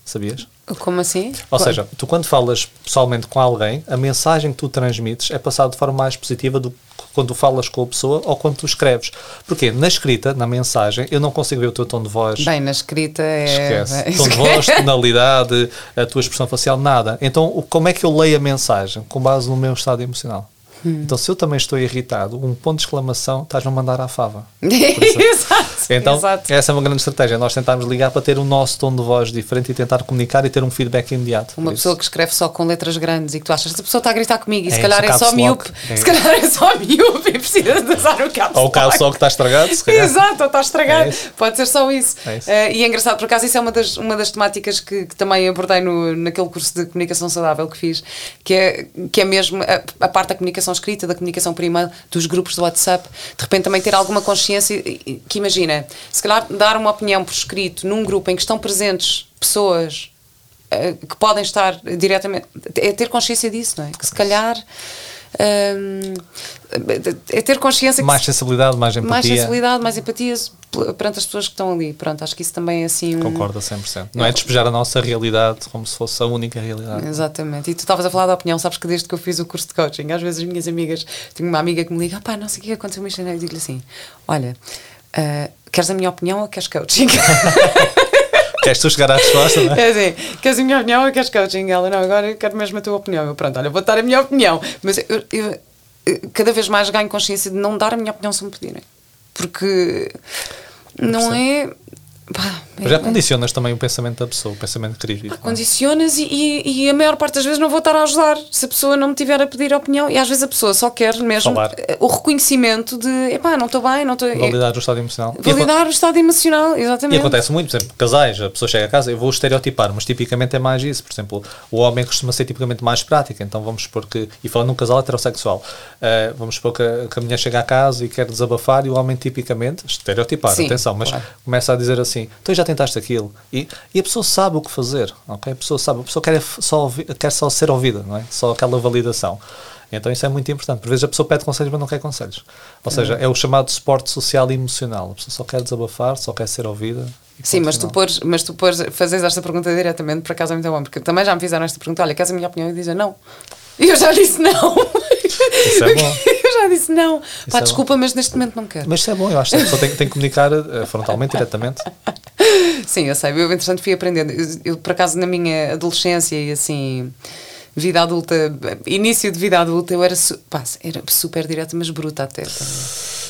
Sabias? Como assim? Ou seja, tu quando falas pessoalmente com alguém, a mensagem que tu transmites é passada de forma mais positiva do que quando tu falas com a pessoa ou quando tu escreves. Porque na escrita, na mensagem, eu não consigo ver o teu tom de voz. Bem, na escrita é. Esquece. Tom de voz, tonalidade, a tua expressão facial, nada. Então, como é que eu leio a mensagem? Com base no meu estado emocional. Hum. Então, se eu também estou irritado, um ponto de exclamação, estás-me a mandar à fava. Exato. Então, Exato. essa é uma grande estratégia. Nós tentarmos ligar para ter o nosso tom de voz diferente e tentar comunicar e ter um feedback imediato. Uma pessoa que escreve só com letras grandes e que tu achas que a pessoa está a gritar comigo e é, se calhar é só miúpe. É. Se calhar é só miúpe e precisa de usar o caps Ou o caps que está estragado. Se Exato, ou está estragado. É Pode ser só isso. É isso. Uh, e é engraçado, por acaso, isso é uma das, uma das temáticas que, que também abordei no, naquele curso de comunicação saudável que fiz, que é, que é mesmo a, a parte da comunicação escrita, da comunicação por e-mail, dos grupos do WhatsApp. De repente também ter alguma consciência que imagina, se calhar dar uma opinião por escrito num grupo em que estão presentes pessoas uh, que podem estar diretamente. É ter consciência disso, não é? Que se calhar. Um, é ter consciência mais sensibilidade, mais empatia mais sensibilidade, mais empatia perante as pessoas que estão ali pronto, acho que isso também é assim concordo a 100% não é despejar a nossa realidade como se fosse a única realidade exatamente, e tu estavas a falar da opinião sabes que desde que eu fiz o curso de coaching às vezes as minhas amigas, tenho uma amiga que me liga pá, não sei o que aconteceu, mas eu digo-lhe assim olha, uh, queres a minha opinião ou queres coaching? Queres tu chegar à resposta, não é? É assim, queres a minha opinião ou queres coaching? Ela, não, agora eu quero mesmo a tua opinião. Eu, pronto, olha, vou dar a minha opinião. Mas eu, eu, eu cada vez mais ganho consciência de não dar a minha opinião se me pedirem. Porque não é. Pá, já condicionas também o pensamento da pessoa, o pensamento crítico. é? Condicionas e, e, e a maior parte das vezes não vou estar a ajudar se a pessoa não me tiver a pedir opinião. E às vezes a pessoa só quer mesmo Falar. o reconhecimento de epá, não estou bem, não estou. Validar o estado emocional. E Validar o estado emocional, E exatamente. acontece muito, por exemplo, casais, a pessoa chega a casa, eu vou estereotipar, mas tipicamente é mais isso. Por exemplo, o homem costuma ser tipicamente mais prático, então vamos supor que, e falando num casal heterossexual, eh, vamos supor que a, que a mulher chega a casa e quer desabafar e o homem tipicamente, estereotipar, Sim, atenção, mas claro. começa a dizer assim, então já tentaste aquilo, e, e a pessoa sabe o que fazer, ok? A pessoa sabe, a pessoa quer, só, quer só ser ouvida, não é? Só aquela validação. Então isso é muito importante. Por vezes a pessoa pede conselhos, mas não quer conselhos. Ou seja, é o chamado suporte social e emocional. A pessoa só quer desabafar, só quer ser ouvida. Sim, mas tu, pores, mas tu pores, fazes esta pergunta diretamente, por acaso é muito bom, porque também já me fizeram esta pergunta: olha, queres a minha opinião? E dizem não. E eu já disse não. Isso é bom. eu já disse não. Pá, é bom. desculpa, mas neste momento não quero. Mas isso é bom, eu acho que a pessoa tem, tem que comunicar eh, frontalmente, diretamente. Sim, eu sei. Eu, entretanto, fui aprendendo. Eu, eu, por acaso, na minha adolescência e assim, vida adulta, início de vida adulta, eu era, pá, era super direta, mas bruta até.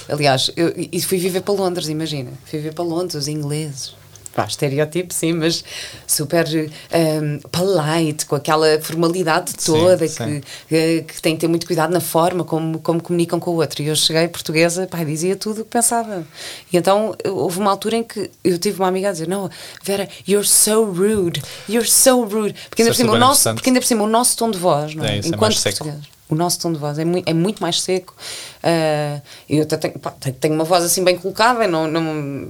Aliás, eu, e fui viver para Londres, imagina. Fui viver para Londres, os ingleses. Pá, estereotipo, sim, mas super um, polite, com aquela formalidade toda, sim. que, que, que tem que ter muito cuidado na forma como, como comunicam com o outro. E eu cheguei portuguesa, pá, dizia tudo o que pensava. E então houve uma altura em que eu tive uma amiga a dizer: Não, Vera, you're so rude, you're so rude. Porque ainda, por é cima, o nosso, porque ainda por cima o nosso tom de voz, não é? É, é enquanto seco. portugueses. O nosso tom de voz é muito, é muito mais seco. Ah, eu até tenho, pá, tenho- uma voz assim bem colocada, não, não,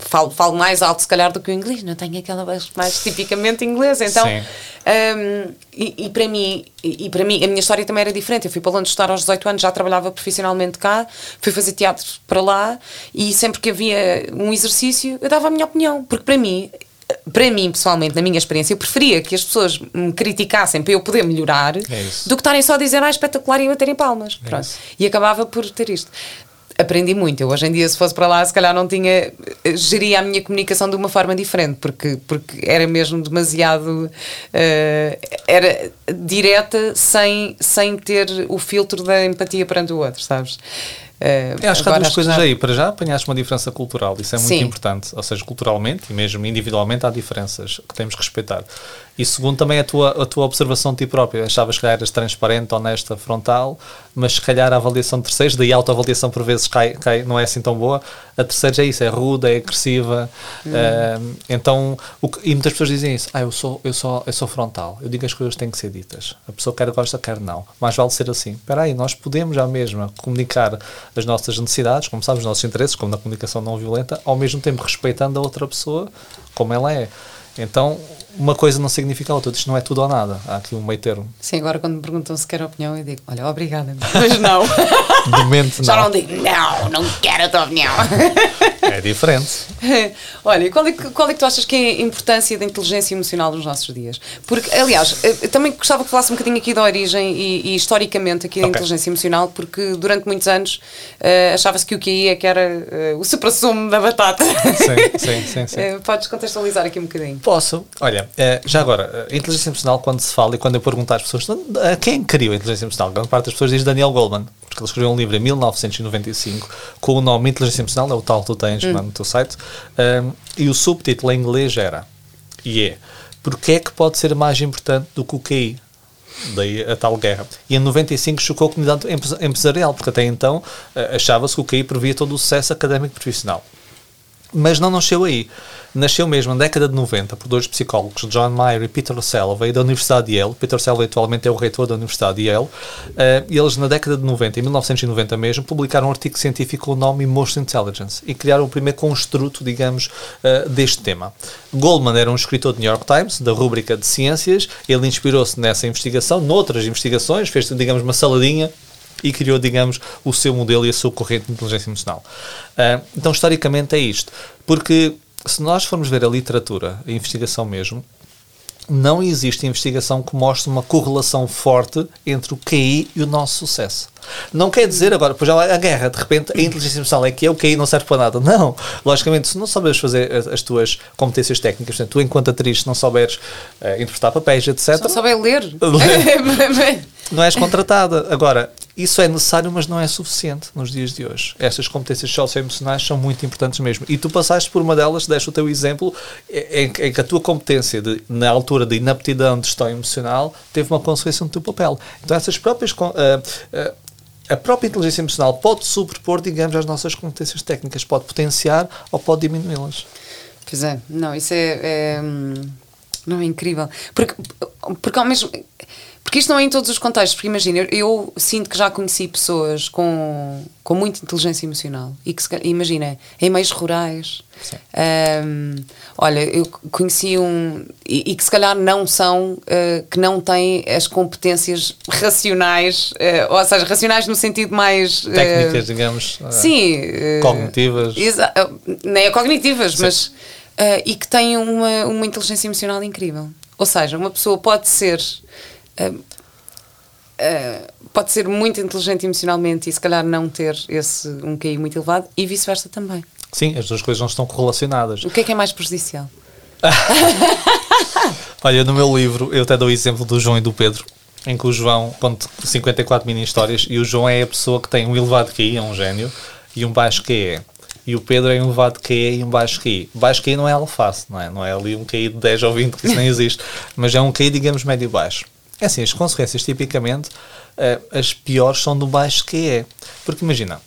falo, falo mais alto se calhar do que o inglês, não tenho aquela voz mais tipicamente inglesa. Então, um, e, e para mim, e, e para mim, a minha história também era diferente. Eu fui para Londres estudar aos 18 anos, já trabalhava profissionalmente cá, fui fazer teatro para lá e sempre que havia um exercício, eu dava a minha opinião, porque para mim. Para mim, pessoalmente, na minha experiência, eu preferia que as pessoas me criticassem para eu poder melhorar É do que estarem só a dizer, ah, espetacular e baterem palmas. Pronto. isso. E acabava por ter isto. Aprendi muito. Eu hoje em dia, se fosse para lá, se calhar não tinha. geria a minha comunicação de uma forma diferente, porque, porque era mesmo demasiado. eh, era direta, sem, sem ter o filtro da empatia perante o outro, sabes? Eu acho que há duas coisas já- aí. Para já apanhaste uma diferença cultural, isso é muito Sim. importante. Ou seja, culturalmente e mesmo individualmente há diferenças que temos que respeitar. E segundo, também a tua, a tua observação de ti próprio. Achavas que eras transparente, honesta, frontal, mas se calhar a avaliação de terceiros, daí a autoavaliação por vezes cai, cai, não é assim tão boa. A terceira é isso, é rude, é agressiva. eh, então, o que- e muitas pessoas dizem isso. Ah, eu sou, eu, sou, eu sou frontal. Eu digo que as coisas têm que ser ditas. A pessoa quer gosta, quer não. Mais vale ser assim. Espera aí, nós podemos já mesmo comunicar as nossas necessidades, como sabes, os nossos interesses, como na comunicação não violenta, ao mesmo tempo respeitando a outra pessoa como ela é. Então, uma coisa não significa a outra. Isto não é tudo ou nada. Há aqui um meio termo. Sim, agora quando me perguntam se quer opinião, eu digo, olha, obrigada, mas não. De mente, Já não. não digo, não, não quero a tua opinião. É diferente. Olha, e qual é, que, qual é que tu achas que é a importância da inteligência emocional nos nossos dias? Porque, aliás, eu também gostava que falasse um bocadinho aqui da origem e, e historicamente aqui da Ok. inteligência emocional, porque durante muitos anos eh, achava-se que o QI é que era eh, o supra-sumo da batata. Sim, sim, sim. sim. Eh, podes contextualizar aqui um bocadinho. Posso. Olha, eh, já agora, a inteligência emocional, quando se fala e quando eu pergunto às pessoas "Ah, quem criou a inteligência emocional, a grande parte das pessoas diz Daniel Goleman, porque ele escreveu um livro em 1995 com o nome Inteligência Emocional, é o tal que tu tens lá no teu site, um, e o subtítulo em inglês era, e é, porque é que pode ser mais importante do que o QI? Daí a tal guerra. E em 95 chocou a comunidade empresa- empresarial, porque até então eh, achava-se que o QI previa todo o sucesso académico e profissional. Mas não nasceu aí. Nasceu mesmo na década de 90 por dois psicólogos, John Mayer e Peter Selvey, da Universidade de Yale. Peter Selvey atualmente é o reitor da Universidade de Yale. Eh, e eles, na década de 90, em 1990 mesmo, publicaram um artigo científico com o nome Emotional Intelligence e criaram o primeiro construto, digamos, eh, deste tema. Goldman era um escritor do New York Times, da rúbrica de ciências. Ele inspirou-se nessa investigação, noutras investigações, fez, digamos, uma saladinha e criou, digamos, o seu modelo e a sua corrente de inteligência emocional. Ah, então, historicamente, é isto. Porque se nós formos ver a literatura, a investigação mesmo, não existe investigação que mostre uma correlação forte entre o QI e o nosso sucesso. Não quer dizer agora, pois a guerra, de repente a inteligência emocional é que é, o QI não serve para nada. Não. Logicamente, se não souberes fazer as, as tuas competências técnicas, portanto, tu enquanto atriz, se não souberes eh, interpretar papéis, etc., Só souber ler. não és contratada. Agora, isso é necessário, mas não é suficiente nos dias de hoje. Estas competências socioemocionais são muito importantes mesmo. E tu passaste por uma delas, deste o teu exemplo, em, em que a tua competência de, na altura de inaptidão de gestão emocional teve uma consequência no teu papel. Então essas próprias... Uh, uh, a própria inteligência emocional pode sobrepor, digamos, as nossas competências técnicas, pode potenciar ou pode diminuí-las. Pois é, não, isso é, é, hum, não é incrível. Porque, porque ao mesmo porque isto não é em todos os contextos, porque imagina, eu, eu, sinto que já conheci pessoas com, com muita inteligência emocional e que, imagina, em meios rurais. Um, olha, eu conheci um. E, e, que se calhar não são, uh, que não têm as competências racionais, uh, ou seja, racionais no sentido mais. Uh, Técnicas, digamos. sim. cognitivas. nem é cognitivas, sim. mas. e que têm uma, uma inteligência emocional incrível. Ou seja, uma pessoa pode ser Uh, uh, pode ser muito inteligente emocionalmente e se calhar não ter esse um QI muito elevado e vice-versa também. Sim, as duas coisas não estão correlacionadas. O que é que é mais prejudicial? Olha, no meu livro eu até dou o exemplo do João e do Pedro, em que o João conta 54 mini histórias e o João é a pessoa que tem um elevado QI, é um gênio, e um baixo QE. E o Pedro é um elevado QE e um baixo QI. Baixo QI não é alface, não é? Não é ali um QI de 10 ou 20, que isso nem existe, mas é um QI, digamos, médio-baixo. É assim, as consequências, tipicamente, uh, as piores são do baixo que é. Porque imagina,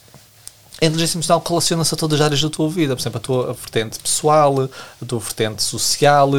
a inteligência emocional relaciona-se a todas as áreas da tua vida, por exemplo, a tua vertente pessoal, a tua vertente social,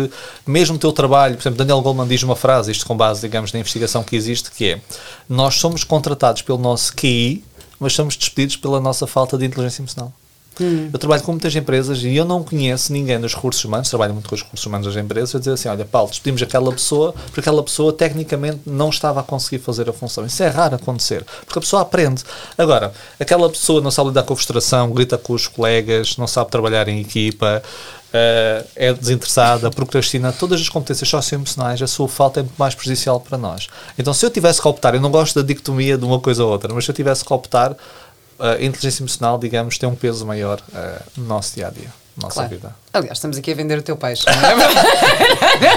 mesmo o teu trabalho. Por exemplo, Daniel Goleman diz uma frase, isto com base, digamos, na investigação que existe, que é: Nós somos contratados pelo nosso QI, mas somos despedidos pela nossa falta de inteligência emocional. Hum. Eu trabalho com muitas empresas e eu não conheço ninguém dos recursos humanos, trabalho muito com os recursos humanos das empresas, a dizer assim: olha, Paulo, despedimos aquela pessoa porque aquela pessoa tecnicamente não estava a conseguir fazer a função. Isso é raro acontecer, porque a pessoa aprende. Agora, aquela pessoa não sabe lidar com a frustração, grita com os colegas, não sabe trabalhar em equipa. Uh, é desinteressada, procrastina, todas as competências socioemocionais, a sua falta é muito mais prejudicial para nós. Então, se eu tivesse que optar, eu não gosto da dicotomia de uma coisa ou outra, mas se eu tivesse que optar, a inteligência emocional, digamos, tem um peso maior uh, no nosso dia a dia, nossa claro. vida. Aliás, estamos aqui a vender o teu peixe.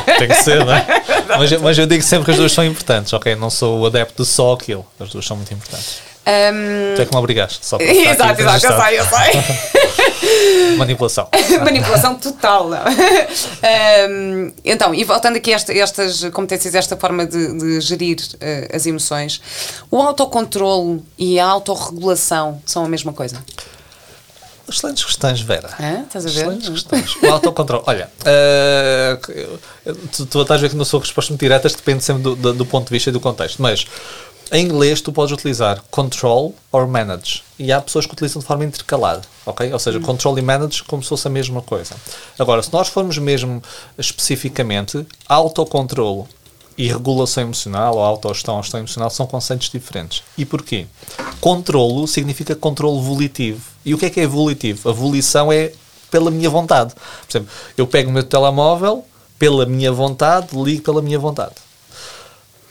É tem que ser, não é? Mas, mas, eu digo sempre que as duas são importantes, ok? Não sou o adepto de só aquilo, as duas são muito importantes. Um... Tu é que me obrigaste. Só para exato, exato, eu sei, eu sei. Manipulação. Manipulação total. Um, então, e voltando aqui a esta, estas competências, esta forma de, de gerir uh, as emoções, o autocontrole e a autorregulação são a mesma coisa? Excelentes questões, Vera. É? Estás a ver? Excelentes questões. O autocontrole. Olha, uh, tu, tu estás a ver que não sou respostas muito diretas, depende sempre do, do, do ponto de vista e do contexto. Mas em inglês, tu podes utilizar control or manage. E há pessoas que utilizam de forma intercalada, ok? Ou seja, hum. control e manage como se fosse a mesma coisa. Agora, se nós formos mesmo especificamente, autocontrole e regulação emocional ou autogestão ou gestão emocional são conceitos diferentes. E porquê? Controlo significa controle volitivo. E o que é que é volitivo? A volição é pela minha vontade. Por exemplo, eu pego o meu telemóvel, pela minha vontade, ligo pela minha vontade.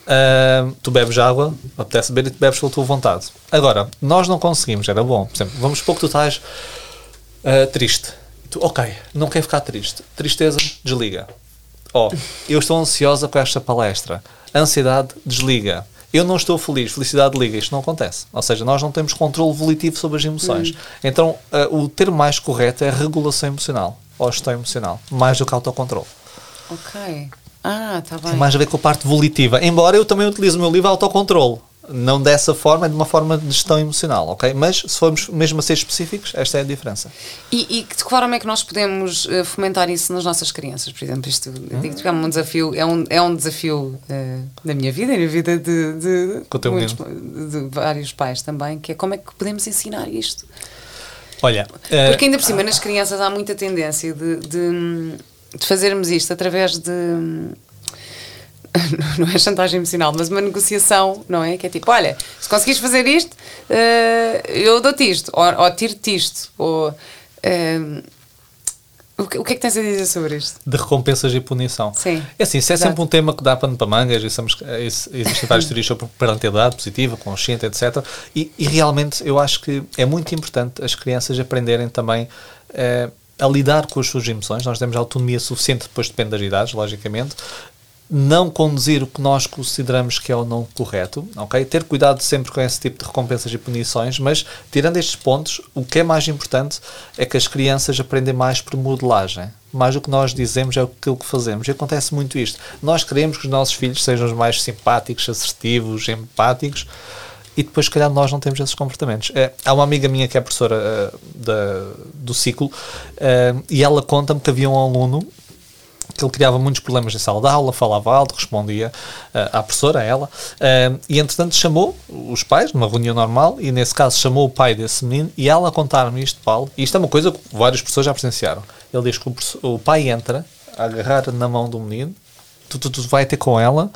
Uh, tu bebes água, apetece beber e tu bebes pela tua vontade. Agora, nós não conseguimos, era bom. Por exemplo, vamos supor que tu estás uh, triste. Tu, ok, não quer ficar triste. Tristeza, desliga. Oh, eu estou ansiosa com esta palestra. Ansiedade, desliga. Eu não estou feliz, felicidade, liga. Isto não acontece. Ou seja, nós não temos controle volitivo sobre as emoções. Hum. Então, uh, o termo mais correto é regulação emocional ou gestão emocional, mais do que autocontrole. Ok. Ah, tá bem. Tem mais a ver com a parte volitiva. Embora eu também utilize o meu livro autocontrole. Não dessa forma, é de uma forma de gestão emocional, ok? Mas se formos mesmo a ser específicos, esta é a diferença. E, e de que forma é que nós podemos uh, fomentar isso nas nossas crianças? Por exemplo, isto hum. digo que é um desafio, é um, é um desafio uh, na minha vida e na vida de, de, muitos, de vários pais também, que é como é que podemos ensinar isto? Olha, uh, porque ainda por cima nas crianças há muita tendência de, de de fazermos isto através de não é chantagem emocional, mas uma negociação, não é? Que é tipo, olha, se conseguires fazer isto, uh, eu dou-te isto, ou, ou tiro-te isto, ou... Uh, o que, o que é que tens a dizer sobre isto? De recompensas e punição. Sim. É assim, isso é exato. sempre um tema que dá pano para mangas, e somos, existem várias teorias sobre parentalidade positiva, consciente, etc. E, e, realmente eu acho que é muito importante as crianças aprenderem também uh, a lidar com as suas emoções. Nós temos autonomia suficiente, depois depende das idades, logicamente, não conduzir o que nós consideramos que é o não correto, ok? Ter cuidado sempre com esse tipo de recompensas e punições, mas tirando estes pontos, o que é mais importante é que as crianças aprendem mais por modelagem. Mais do que nós dizemos é aquilo que fazemos. E acontece muito isto. Nós queremos que os nossos filhos sejam os mais simpáticos, assertivos, empáticos, e depois, se calhar, nós não temos esses comportamentos. É, há uma amiga minha que é professora uh, da, do ciclo uh, e ela conta-me que havia um aluno que ele criava muitos problemas em sala de aula, falava alto, respondia uh, à professora, a ela, uh, e entretanto chamou os pais, numa reunião normal, e nesse caso chamou o pai desse menino, e ela contar-me isto, Paulo, e isto é uma coisa que várias pessoas já presenciaram. Ele diz que o, o pai entra a agarrar na mão do menino, tu, tu, tu vai ter com ela,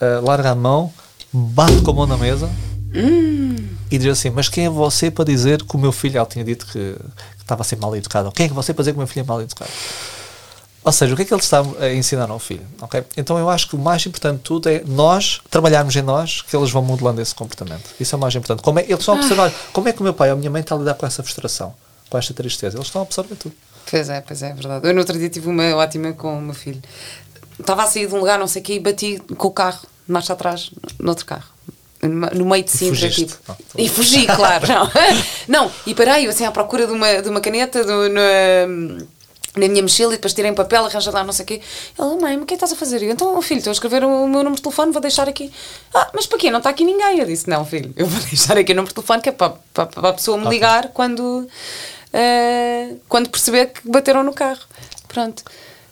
uh, larga a mão, bate com a mão na mesa, hum. e diz assim, mas quem é você para dizer que o meu filho, ela tinha dito que, que estava a ser mal educado, quem é você para dizer que o meu filho é mal educado? Ou seja, o que é que ele está a ensinar ao filho? Okay? Então eu acho que o mais importante de tudo é nós trabalharmos em nós que eles vão modelando esse comportamento. Isso é o mais importante. Como é, eles estão a observar ah. como é que o meu pai ou a minha mãe está a lidar com essa frustração, com esta tristeza. Eles estão a absorver tudo. Pois é, pois é, é verdade. Eu no outro dia tive uma ótima com o meu filho. Estava a sair de um lugar, não sei o quê, e bati com o carro, marcha atrás, no outro carro no meio de Sintra, tipo. Não, e fugi, claro, não. não, e parei, assim, à procura de uma, de uma caneta do, no, na minha mochila e depois tirei um papel, arranja lá, não sei o quê. Ele, mãe, o que é que estás a fazer? Eu, então, filho, estou a escrever o meu número de telefone, vou deixar aqui. Ah, mas para quê? Não está aqui ninguém. Eu disse, não, filho, eu vou deixar aqui o número de telefone que é para, para, para a pessoa me okay. ligar quando, uh, quando perceber que bateram no carro. Pronto.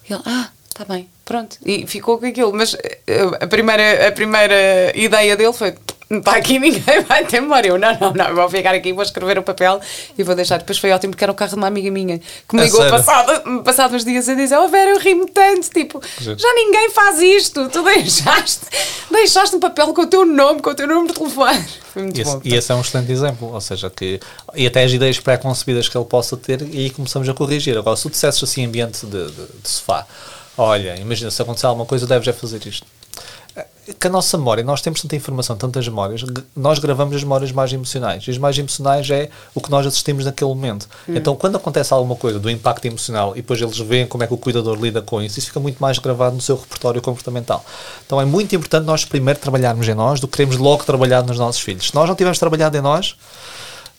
Ele, ah, está bem, pronto. E ficou com aquilo. Mas eh, a primeira, a primeira ideia dele foi não está aqui ninguém, vai ter memória. Eu, não, não, não, vou ficar aqui, vou escrever o papel e vou deixar. Depois foi ótimo porque era o carro de uma amiga minha que me ligou passado, passado uns dias a dizer: Oh Vera, eu ri-me tanto. Tipo, já ninguém faz isto. Tu deixaste, deixaste um papel com o teu nome, com o teu número de telefone. Foi muito esse, bom. E esse é um excelente exemplo. Ou seja, que. E até as ideias pré-concebidas que ele possa ter e aí começamos a corrigir. Agora, se tu dissesses assim, ambiente de, de, de sofá, olha, imagina se acontecer alguma coisa, deves já fazer isto que a nossa memória, nós temos tanta informação, tantas memórias, nós gravamos as memórias mais emocionais. E as mais emocionais é o que nós assistimos naquele momento. Hum. Então, quando acontece alguma coisa do impacto emocional e depois eles veem como é que o cuidador lida com isso, isso fica muito mais gravado no seu repertório comportamental. Então, é muito importante nós primeiro trabalharmos em nós do que queremos logo trabalhar nos nossos filhos. Se nós não tivermos trabalhado em nós,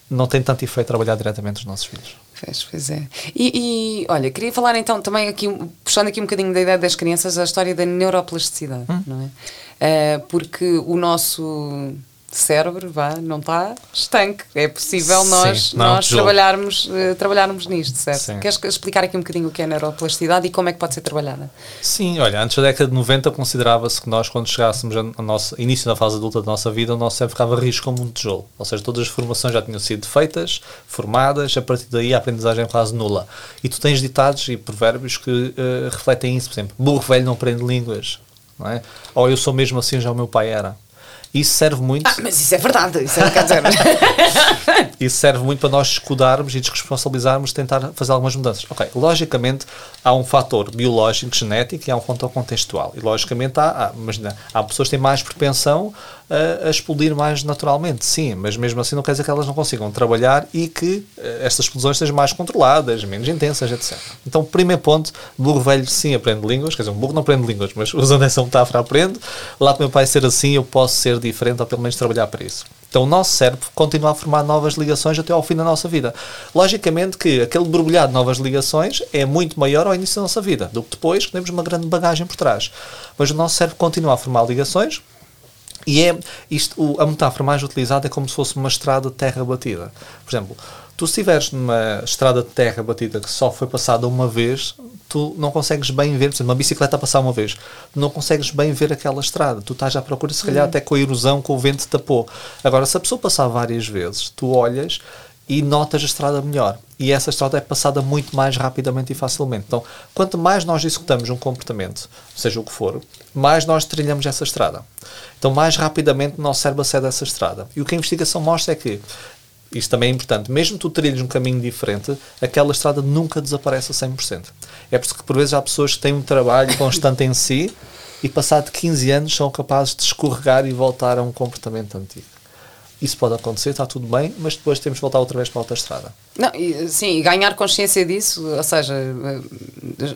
não tem tanto efeito trabalhar diretamente nos nossos filhos. Pois, pois é. E, e, olha, queria falar então também aqui, puxando aqui um bocadinho da ideia das crianças, a história da neuroplasticidade, hum? não é? Uh, porque o nosso cérebro vá, não está estanque. É possível nós, Sim, não, nós trabalharmos, uh, trabalharmos nisto, certo? Sim. Queres explicar aqui um bocadinho o que é a neuroplasticidade e como é que pode ser trabalhada? Sim, olha, antes da década de 90 considerava-se que nós, quando chegássemos ao nosso início da fase adulta da nossa vida, o nosso cérebro ficava rijo como um tijolo. Ou seja, todas as formações já tinham sido feitas, formadas, a partir daí a aprendizagem é quase nula. E tu tens ditados e provérbios que uh, refletem isso, por exemplo, burro velho não aprende línguas não é? Ou eu sou mesmo assim, já o meu pai era. Isso serve muito. Ah, mas isso é verdade, isso é, quer dizer. isso serve muito para nós escudarmos e desresponsabilizarmos, tentar fazer algumas mudanças. Ok, logicamente há um fator biológico, genético e há um fator contextual. E logicamente há, há, imagina, há pessoas que têm mais propensão a, a, explodir mais naturalmente, sim, mas mesmo assim não quer dizer que elas não consigam trabalhar e que uh, estas explosões sejam mais controladas, menos intensas, etc. Então, primeiro ponto, burro velho sim aprende línguas, quer dizer, um burro não aprende línguas, mas usando essa metáfora aprende. Lá para o meu pai ser assim, eu posso ser diferente ou pelo menos trabalhar para isso. Então o nosso cérebro continua a formar novas ligações até ao fim da nossa vida. Logicamente que aquele borbulhado de novas ligações é muito maior ao início da nossa vida do que depois, que temos uma grande bagagem por trás. Mas o nosso cérebro continua a formar ligações, e é isto, o, a metáfora mais utilizada é como se fosse uma estrada de terra batida. Por exemplo, tu se estiveres numa estrada de terra batida que só foi passada uma vez, tu não consegues bem ver, por exemplo, uma bicicleta a passar uma vez, tu não consegues bem ver aquela estrada. Tu estás à procura, se calhar, até com a erosão, com o vento tapou. Agora, se a pessoa passar várias vezes, tu olhas e notas a estrada melhor. E essa estrada é passada muito mais rapidamente e facilmente. Então, quanto mais nós executamos um comportamento, seja o que for, mais nós trilhamos essa estrada. Então, mais rapidamente o nosso cérebro acede a essa estrada. E o que a investigação mostra é que, isto também é importante, mesmo tu trilhas um caminho diferente, aquela estrada nunca desaparece a 100%. É por isso que, por vezes, há pessoas que têm um trabalho constante em si e, passado 15 anos, são capazes de escorregar e voltar a um comportamento antigo. Isso pode acontecer, está tudo bem, mas depois temos de voltar outra vez para a autoestrada. Não, e, sim, e ganhar consciência disso, ou seja,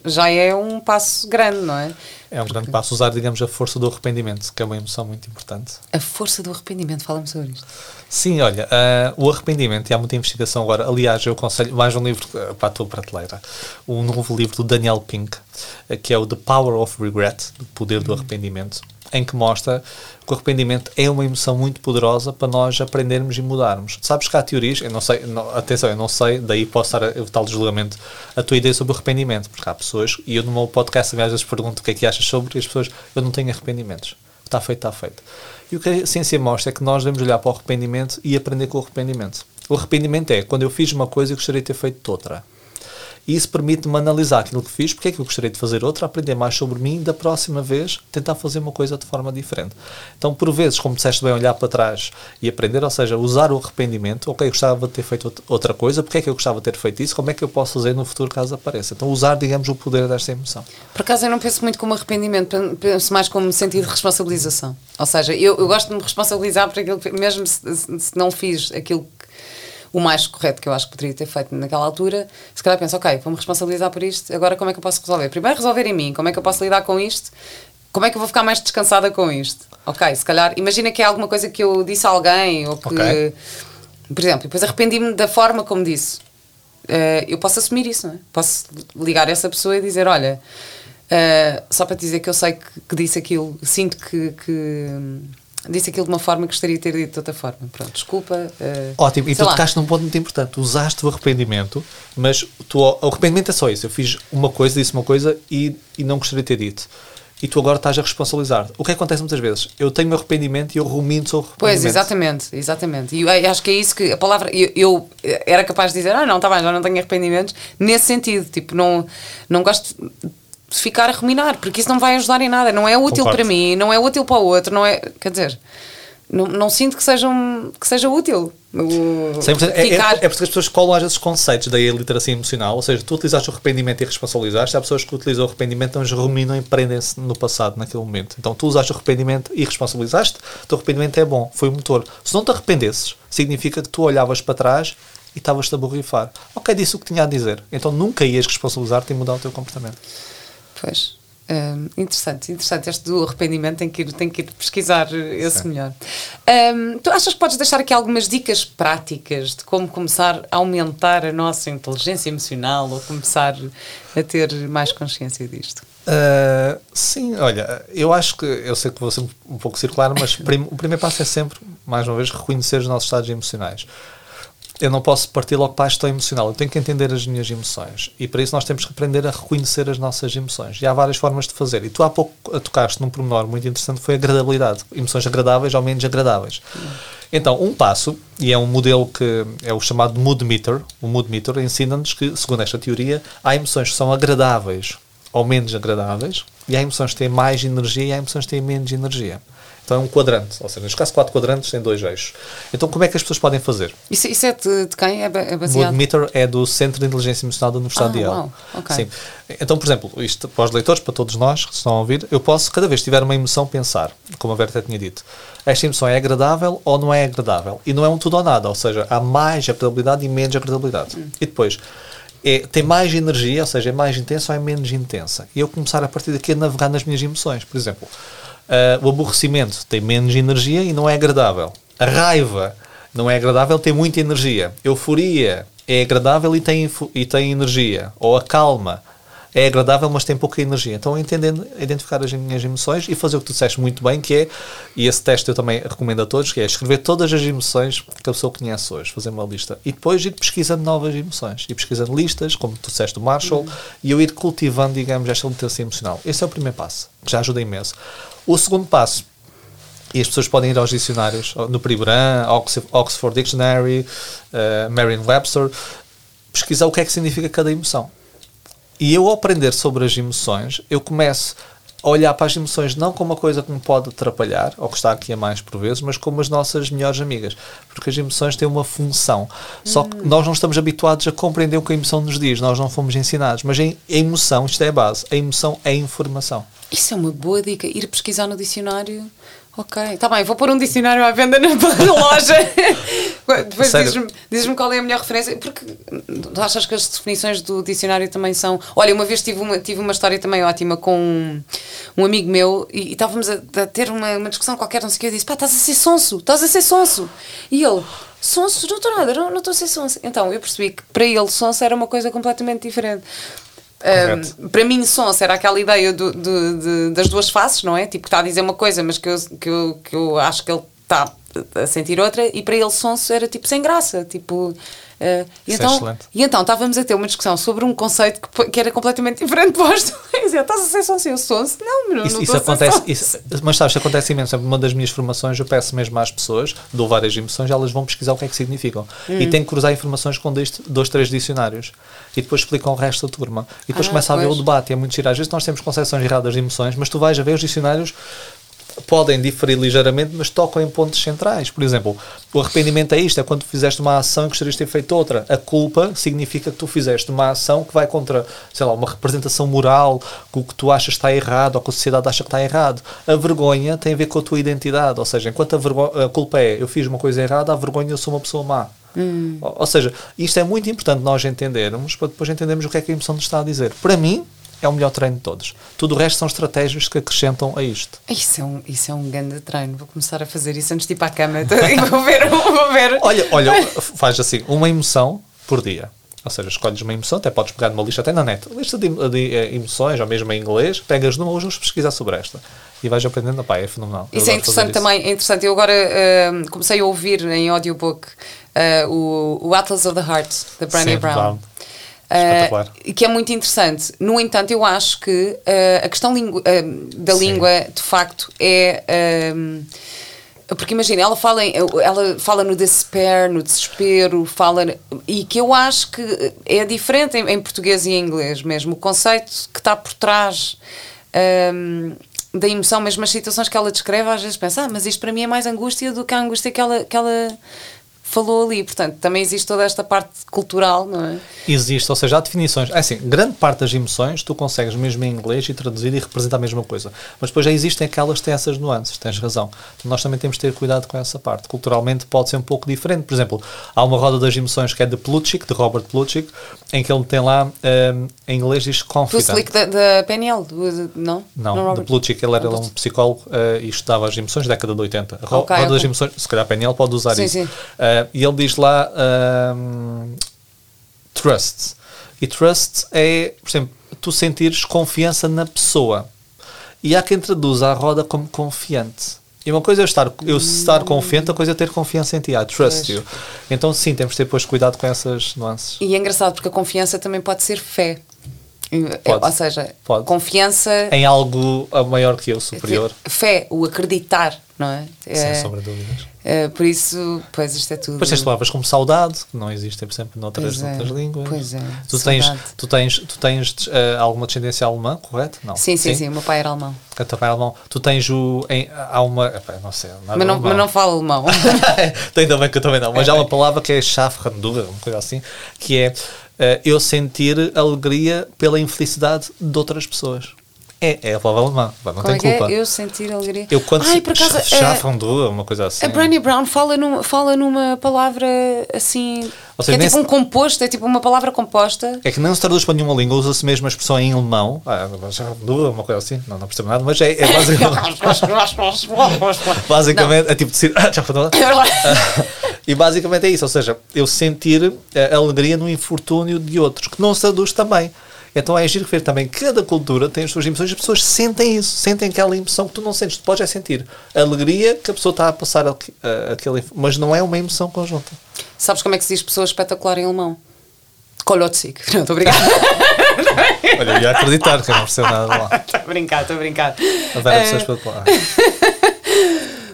já é um passo grande, não é? É um grande passo usar, digamos, a força do arrependimento, que é uma emoção muito importante. A força do arrependimento, fala-me sobre isto. Sim, olha, uh, o arrependimento, e há muita investigação agora. Aliás, eu aconselho mais um livro uh, para a tua prateleira, um novo livro do Daniel Pink, uh, que é o The Power of Regret, o poder do arrependimento, em que mostra que o arrependimento é uma emoção muito poderosa para nós aprendermos e mudarmos. Sabes que há teorias, eu não sei, não, atenção, eu não sei, daí posso estar a tal julgamento, a tua ideia sobre o arrependimento, porque há pessoas, e eu no meu podcast às vezes pergunto o que é que achas sobre, e as pessoas, eu não tenho arrependimentos. Está feito, está feito. E o que a ciência mostra é que nós devemos olhar para o arrependimento e aprender com o arrependimento. O arrependimento é quando eu fiz uma coisa e gostaria de ter feito outra. E isso permite-me analisar aquilo que fiz, porque é que eu gostaria de fazer outra, aprender mais sobre mim da próxima vez tentar fazer uma coisa de forma diferente. Então, por vezes, como disseste bem, olhar para trás e aprender, ou seja, usar o arrependimento, ok, eu gostava de ter feito outra coisa, porque é que eu gostava de ter feito isso, como é que eu posso fazer no futuro caso apareça. Então, usar, digamos, o poder desta emoção. Por acaso, eu não penso muito como arrependimento, penso mais como sentido de responsabilização. Ou seja, eu, eu gosto de me responsabilizar por aquilo que, mesmo se, se não fiz aquilo o mais correto que eu acho que poderia ter feito naquela altura, se calhar penso, ok, vou-me responsabilizar por isto, agora como é que eu posso resolver? Primeiro resolver em mim, como é que eu posso lidar com isto? Como é que eu vou ficar mais descansada com isto? Ok, se calhar, imagina que é alguma coisa que eu disse a alguém, ou que, okay. por exemplo, depois arrependi-me da forma como disse. Uh, eu posso assumir isso, não é? Posso ligar essa pessoa e dizer, olha, uh, só para te dizer que eu sei que, que disse aquilo, sinto que, que disse aquilo de uma forma que gostaria de ter dito de outra forma. Pronto, desculpa. Uh, Ótimo, e tu tocaste num ponto muito importante. Usaste o arrependimento, mas tu, o arrependimento é só isso. Eu fiz uma coisa, disse uma coisa e, e não gostaria de ter dito. E tu agora estás a responsabilizar. O que acontece muitas vezes? Eu tenho o arrependimento e eu rumino sobre arrependimento. Pois, exatamente, exatamente. E eu acho que é isso que a palavra. Eu, eu era capaz de dizer, ah, não, está bem, já não tenho arrependimentos, nesse sentido. Tipo, não, não gosto ficar a ruminar, porque isso não vai ajudar em nada, não é útil Concordo. para mim, não é útil para o outro, não é, quer dizer, não, não sinto que, sejam, que seja útil. É, é, é, porque as pessoas colam às vezes conceitos da literacia emocional, ou seja, tu utilizaste o arrependimento e responsabilizaste, há pessoas que utilizam o arrependimento, mas ruminam e prendem-se no passado, naquele momento. Então tu usaste o arrependimento e responsabilizaste, o teu arrependimento é bom, foi o motor. Se não te arrependesses, significa que tu olhavas para trás e estavas-te a borrifar. Ok, disse o que tinha a dizer. Então nunca ias responsabilizar-te e mudar o teu comportamento. Pois. Um, interessante, interessante. Este do arrependimento tem que ir, tem que ir pesquisar esse Sim. melhor. Um, tu achas que podes deixar aqui algumas dicas práticas de como começar a aumentar a nossa inteligência emocional ou começar a ter mais consciência disto? Uh, sim, olha, eu acho que eu sei que vou ser um pouco circular, mas prim, o primeiro passo é sempre, mais uma vez, reconhecer os nossos estados emocionais eu não posso partir logo para a gestão emocional, eu tenho que entender as minhas emoções. E para isso nós temos que aprender a reconhecer as nossas emoções. E há várias formas de fazer. E tu há pouco tocaste num pormenor muito interessante, foi a agradabilidade. Emoções agradáveis ou menos agradáveis. Então, um passo, e é um modelo que é o chamado Mood Meter, o Mood Meter ensina-nos que, segundo esta teoria, há emoções que são agradáveis ou menos agradáveis, e há emoções que têm mais energia e há emoções que têm menos energia. É um quadrante, ou seja, neste caso quatro quadrantes têm dois eixos. Então como é que as pessoas podem fazer? Isso, isso é de, de quem? É, é baseado? O Meter é do Centro de Inteligência Emocional da Universidade ah, de Yale. Okay. Sim. Então, por exemplo, isto para os leitores, para todos nós que estão a ouvir, eu posso, cada vez que tiver uma emoção, pensar, como a Berta tinha dito, esta emoção é agradável ou não é agradável? E não é um tudo ou nada, ou seja, há mais agradabilidade e menos agradabilidade. Hum. E depois, é, tem mais energia, ou seja, é mais intensa ou é menos intensa? E eu começar a partir daqui a navegar nas minhas emoções. Por exemplo, Uh, o aborrecimento tem menos energia e não é agradável. A raiva não é agradável, tem muita energia. Euforia é agradável e tem, e tem energia. Ou a calma é agradável, mas tem pouca energia. Então, entendendo, identificar as minhas emoções e fazer o que tu disseste muito bem, que é, e esse teste eu também recomendo a todos, que é escrever todas as emoções que a pessoa conhece hoje, fazer uma lista. E depois ir pesquisando novas emoções, ir pesquisando listas, como tu disseste do Marshall, uhum. e eu ir cultivando, digamos, esta literacia emocional. Esse é o primeiro passo, que já ajuda imenso. O segundo passo, e as pessoas podem ir aos dicionários, no Priburan, Oxford Dictionary, uh, Merriam-Webster, pesquisar o que é que significa cada emoção. E eu, ao aprender sobre as emoções, eu começo a olhar para as emoções não como uma coisa que me pode atrapalhar, ou que está aqui a mais por vezes, mas como as nossas melhores amigas. Porque as emoções têm uma função. Só que nós não estamos habituados a compreender o que a emoção nos diz, nós não fomos ensinados. Mas a emoção, isto é a base, a emoção é informação. Isso é uma boa dica, ir pesquisar no dicionário Ok, está bem, vou pôr um dicionário à venda na, loja. Depois dizes-me dizes qual é a melhor referência. Porque achas que as definições do dicionário também são. Olha, uma vez tive uma, tive uma história também ótima com um, um amigo meu e, e estávamos a, a ter uma, uma discussão qualquer, não sei o que. Eu disse: pá, estás a ser sonso, estás a ser sonso. E ele: sonso, não estou nada, não estou a ser sonso. Então eu percebi que para ele sonso era uma coisa completamente diferente. Um, para mim, sonso era aquela ideia do, do- de- das duas faces, não é? Tipo, que está a dizer uma coisa, mas que eu, que eu, que eu acho que ele está a sentir outra, e para ele, sonso era tipo sem graça. Tipo, uh, e, então, excelente. e então estávamos a ter uma discussão sobre um conceito que, que era completamente diferente de vós dois. Eu, estás a ser sonso? Eu sonso? Não, não, Isso, não isso acontece, sonso. isso- mas sabes, acontece imenso. Uma das minhas formações, eu peço mesmo às pessoas, dou várias emoções, elas vão pesquisar o que é que significam. Hum. E têm que cruzar informações com dois, dois, três dicionários. E depois explicam o resto da turma. E depois Ah, começa a haver pois. o debate. E é muito giro. Às vezes nós temos concepções erradas de emoções, mas tu vais a ver os dicionários podem diferir ligeiramente, mas tocam em pontos centrais. Por exemplo, o arrependimento é isto, é quando tu fizeste uma ação e gostarias de ter feito outra. A culpa significa que tu fizeste uma ação que vai contra, sei lá, uma representação moral, que o que tu achas está errado ou que a sociedade acha que está errado. A vergonha tem a ver com a tua identidade, ou seja, enquanto a, a culpa é eu fiz uma coisa errada, a vergonha eu sou uma pessoa má. Ou, ou seja, isto é muito importante nós entendermos para depois entendermos o que é que a emoção nos está a dizer. Para mim, é o melhor treino de todos. Tudo o resto são estratégias que acrescentam a isto. Isso é, um, isso é um grande treino. Vou começar a fazer isso antes de ir para a cama. Vou ver, vou ver. Olha, olha, faz assim, uma emoção por dia. Ou seja, escolhes uma emoção, até podes pegar numa lista, até na net, lista de, de, eh, emoções, ou mesmo em inglês, pegas numa, hoje vamos pesquisar sobre esta. E vais aprendendo, pá, é fenomenal. Eu Isso é interessante também. É interessante. Eu agora ah, comecei a ouvir em audiobook ah, o, o Atlas of the Heart, da Brené Brown. Brown. E que é muito interessante. No entanto, eu acho que ah, a questão ah, da Sim. língua, de facto, é. porque imagina, ela fala, em- ela fala no despair, no desespero, fala. E que eu acho que é diferente em, em português e em inglês mesmo. O conceito que está por trás. ah, da emoção, mesmo as situações que ela descreve, às vezes pensa, ah, mas isto para mim é mais angústia do que a angústia que ela, que ela falou ali. Portanto, também existe toda esta parte cultural, não é? Existe, ou seja, há definições. É assim, grande parte das emoções tu consegues mesmo em inglês e traduzir e representar a mesma coisa. Mas depois já existem aquelas que têm essas nuances, tens razão. Então nós também temos de ter cuidado com essa parte. Culturalmente pode ser um pouco diferente. Por exemplo, há uma roda das emoções que é de Plutchik, de Robert Plutchik, em que ele tem lá, hum, em inglês diz Do confident. Slick da, da PNL, não? Não, Robert? de Plutchik, ele era Não, um psicólogo eh, e estudava as emoções da década de 80. A ro- Ok, roda das ok. emoções, se calhar a PNL pode usar Sim, isso. sim. E ele diz lá ahm, trust. E trust é, por exemplo, tu sentires confiança na pessoa. E há quem traduza a roda como confiante. E uma coisa é eu estar, eu estar confiante, outra coisa é ter confiança em ti. I trust Pois. you. Então, sim, temos de ter depois cuidado com essas nuances. E é engraçado porque a confiança também pode ser fé. Pode. Ou seja, Pode. confiança. Em algo a maior que eu, superior. Fé, o acreditar, não é? Sem É, sombra de dúvidas. É, por isso, pois isto é tudo. Depois tens palavras como saudade, que não existem, por exemplo, noutras, Pois é, noutras línguas. pois é, Tu tens, saudade. tu tens, tu tens eh, alguma descendência alemã, correto? Não. Sim, sim, sim, O meu pai era alemão. A tua pai é alemão. Tu tens o. Em, há uma. não sei. Mas não, alemão. mas não falo alemão. Ainda bem que eu também não. Mas há uma palavra que é Schaffrandura, uma coisa assim, que é eh, eu sentir alegria pela infelicidade de outras pessoas. É, é a palavra alemã, não é tem culpa. é? Eu sentir alegria. Eu quando Ai, por acaso, é- uma coisa assim. A Brené Brown fala, num, fala numa palavra assim. Ou seja, é tipo um composto, é tipo uma palavra composta. É que não se traduz para nenhuma língua, usa-se mesmo a expressão em alemão. Ah, uma coisa assim. Não, não percebo nada, mas é, é basicamente. basicamente é tipo dizer. Ah, Schaffrandura. E basicamente é isso, ou seja, eu sentir a alegria no infortúnio de outros, que não se traduz também. Então é giro ver também que cada cultura tem as suas emoções, as pessoas sentem isso, sentem aquela emoção que tu não sentes, tu podes é sentir a alegria que a pessoa está a passar a- aquele, mas não é uma emoção conjunta. Sabes como é que se diz pessoa espetacular em alemão? Kolotzig. Não, estou a brincar. Olha, eu ia acreditar que eu não percebo nada lá. Estou a brincar, estou a brincar. A Vera Eh, pessoas pelo lá.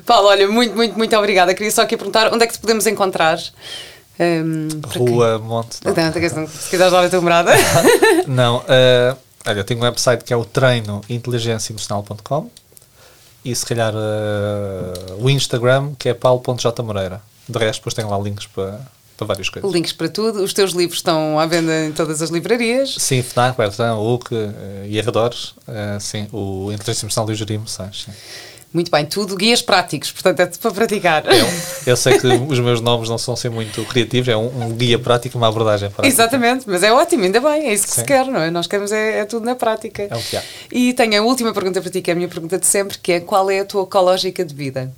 Paulo, olha, muito, muito, muito obrigada. Queria só aqui perguntar onde é que te podemos encontrar? Quem- Rua, Monte. não. Não, não, se quiseres dar a tua morada. Não, eh, olha, eu tenho um website que é o treino inteligenciaemocional.com e se calhar eh, o Instagram que é paulo.jmoreira. De resto, depois tenho lá links para, para várias coisas. Links para tudo. Os teus livros estão à venda em todas as livrarias. Sim, FNAC, Bertrand, UC eh, e arredores. eh, sim, o Inteligência Emocional e o Gerir Emoções. Muito bem, tudo guias práticos, portanto é para praticar. Eu, eu sei que os meus nomes não são assim muito criativos, é um, um guia prático, uma abordagem prática. Exatamente, mas é ótimo, ainda bem, é isso que Sim. se quer, não é? Nós queremos é, é, tudo na prática. É o que há. E tenho a última pergunta para ti, que é a minha pergunta de sempre, que é qual é a tua ecológica de vida?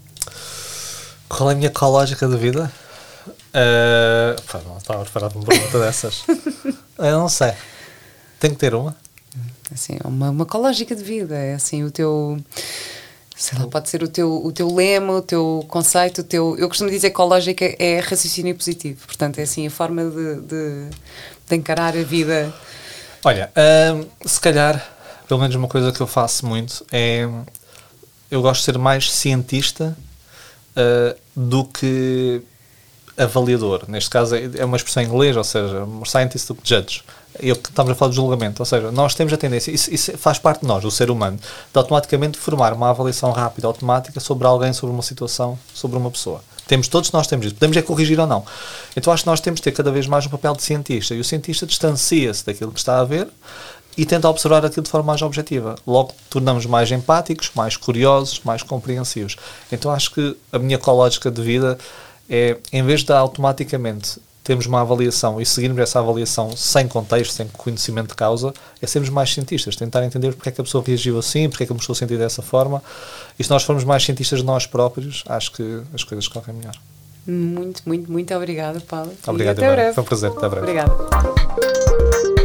Qual é a minha ecológica de vida? Uh, pá, não estava preparado para uma pergunta dessas. eu não sei. Tenho que ter uma? Assim, é uma, uma ecológica de vida, é assim o teu sei lá, pode ser o teu, o teu lema, o teu conceito, o teu. Eu costumo dizer que ecológica é raciocínio positivo, portanto, é assim a forma de, de, de encarar a vida. Olha, hum, se calhar, pelo menos uma coisa que eu faço muito é. Eu gosto de ser mais cientista uh, do que avaliador. Neste caso é uma expressão em inglês, ou seja, scientist do que judge eu, estamos a falar de julgamento, ou seja, nós temos a tendência, isso, isso, faz parte de nós, do ser humano, de automaticamente formar uma avaliação rápida, automática, sobre alguém, sobre uma situação, sobre uma pessoa. Temos, todos nós temos isso. Podemos é corrigir ou não. Então acho que nós temos de ter cada vez mais um papel de cientista. E o cientista distancia-se daquilo que está a ver e tenta observar aquilo de forma mais objetiva. Logo, tornamos mais empáticos, mais curiosos, mais compreensivos. Então acho que a minha ecológica de vida é, em vez de automaticamente termos uma avaliação e seguirmos essa avaliação sem contexto, sem conhecimento de causa, é sermos mais cientistas, tentar entender porque é que a pessoa reagiu assim, porque é que a pessoa sentiu dessa forma. E se nós formos mais cientistas de nós próprios, acho que as coisas correm melhor. Muito, muito, muito obrigada, Paulo. Obrigado, até breve. Foi um prazer. Até breve. Obrigada.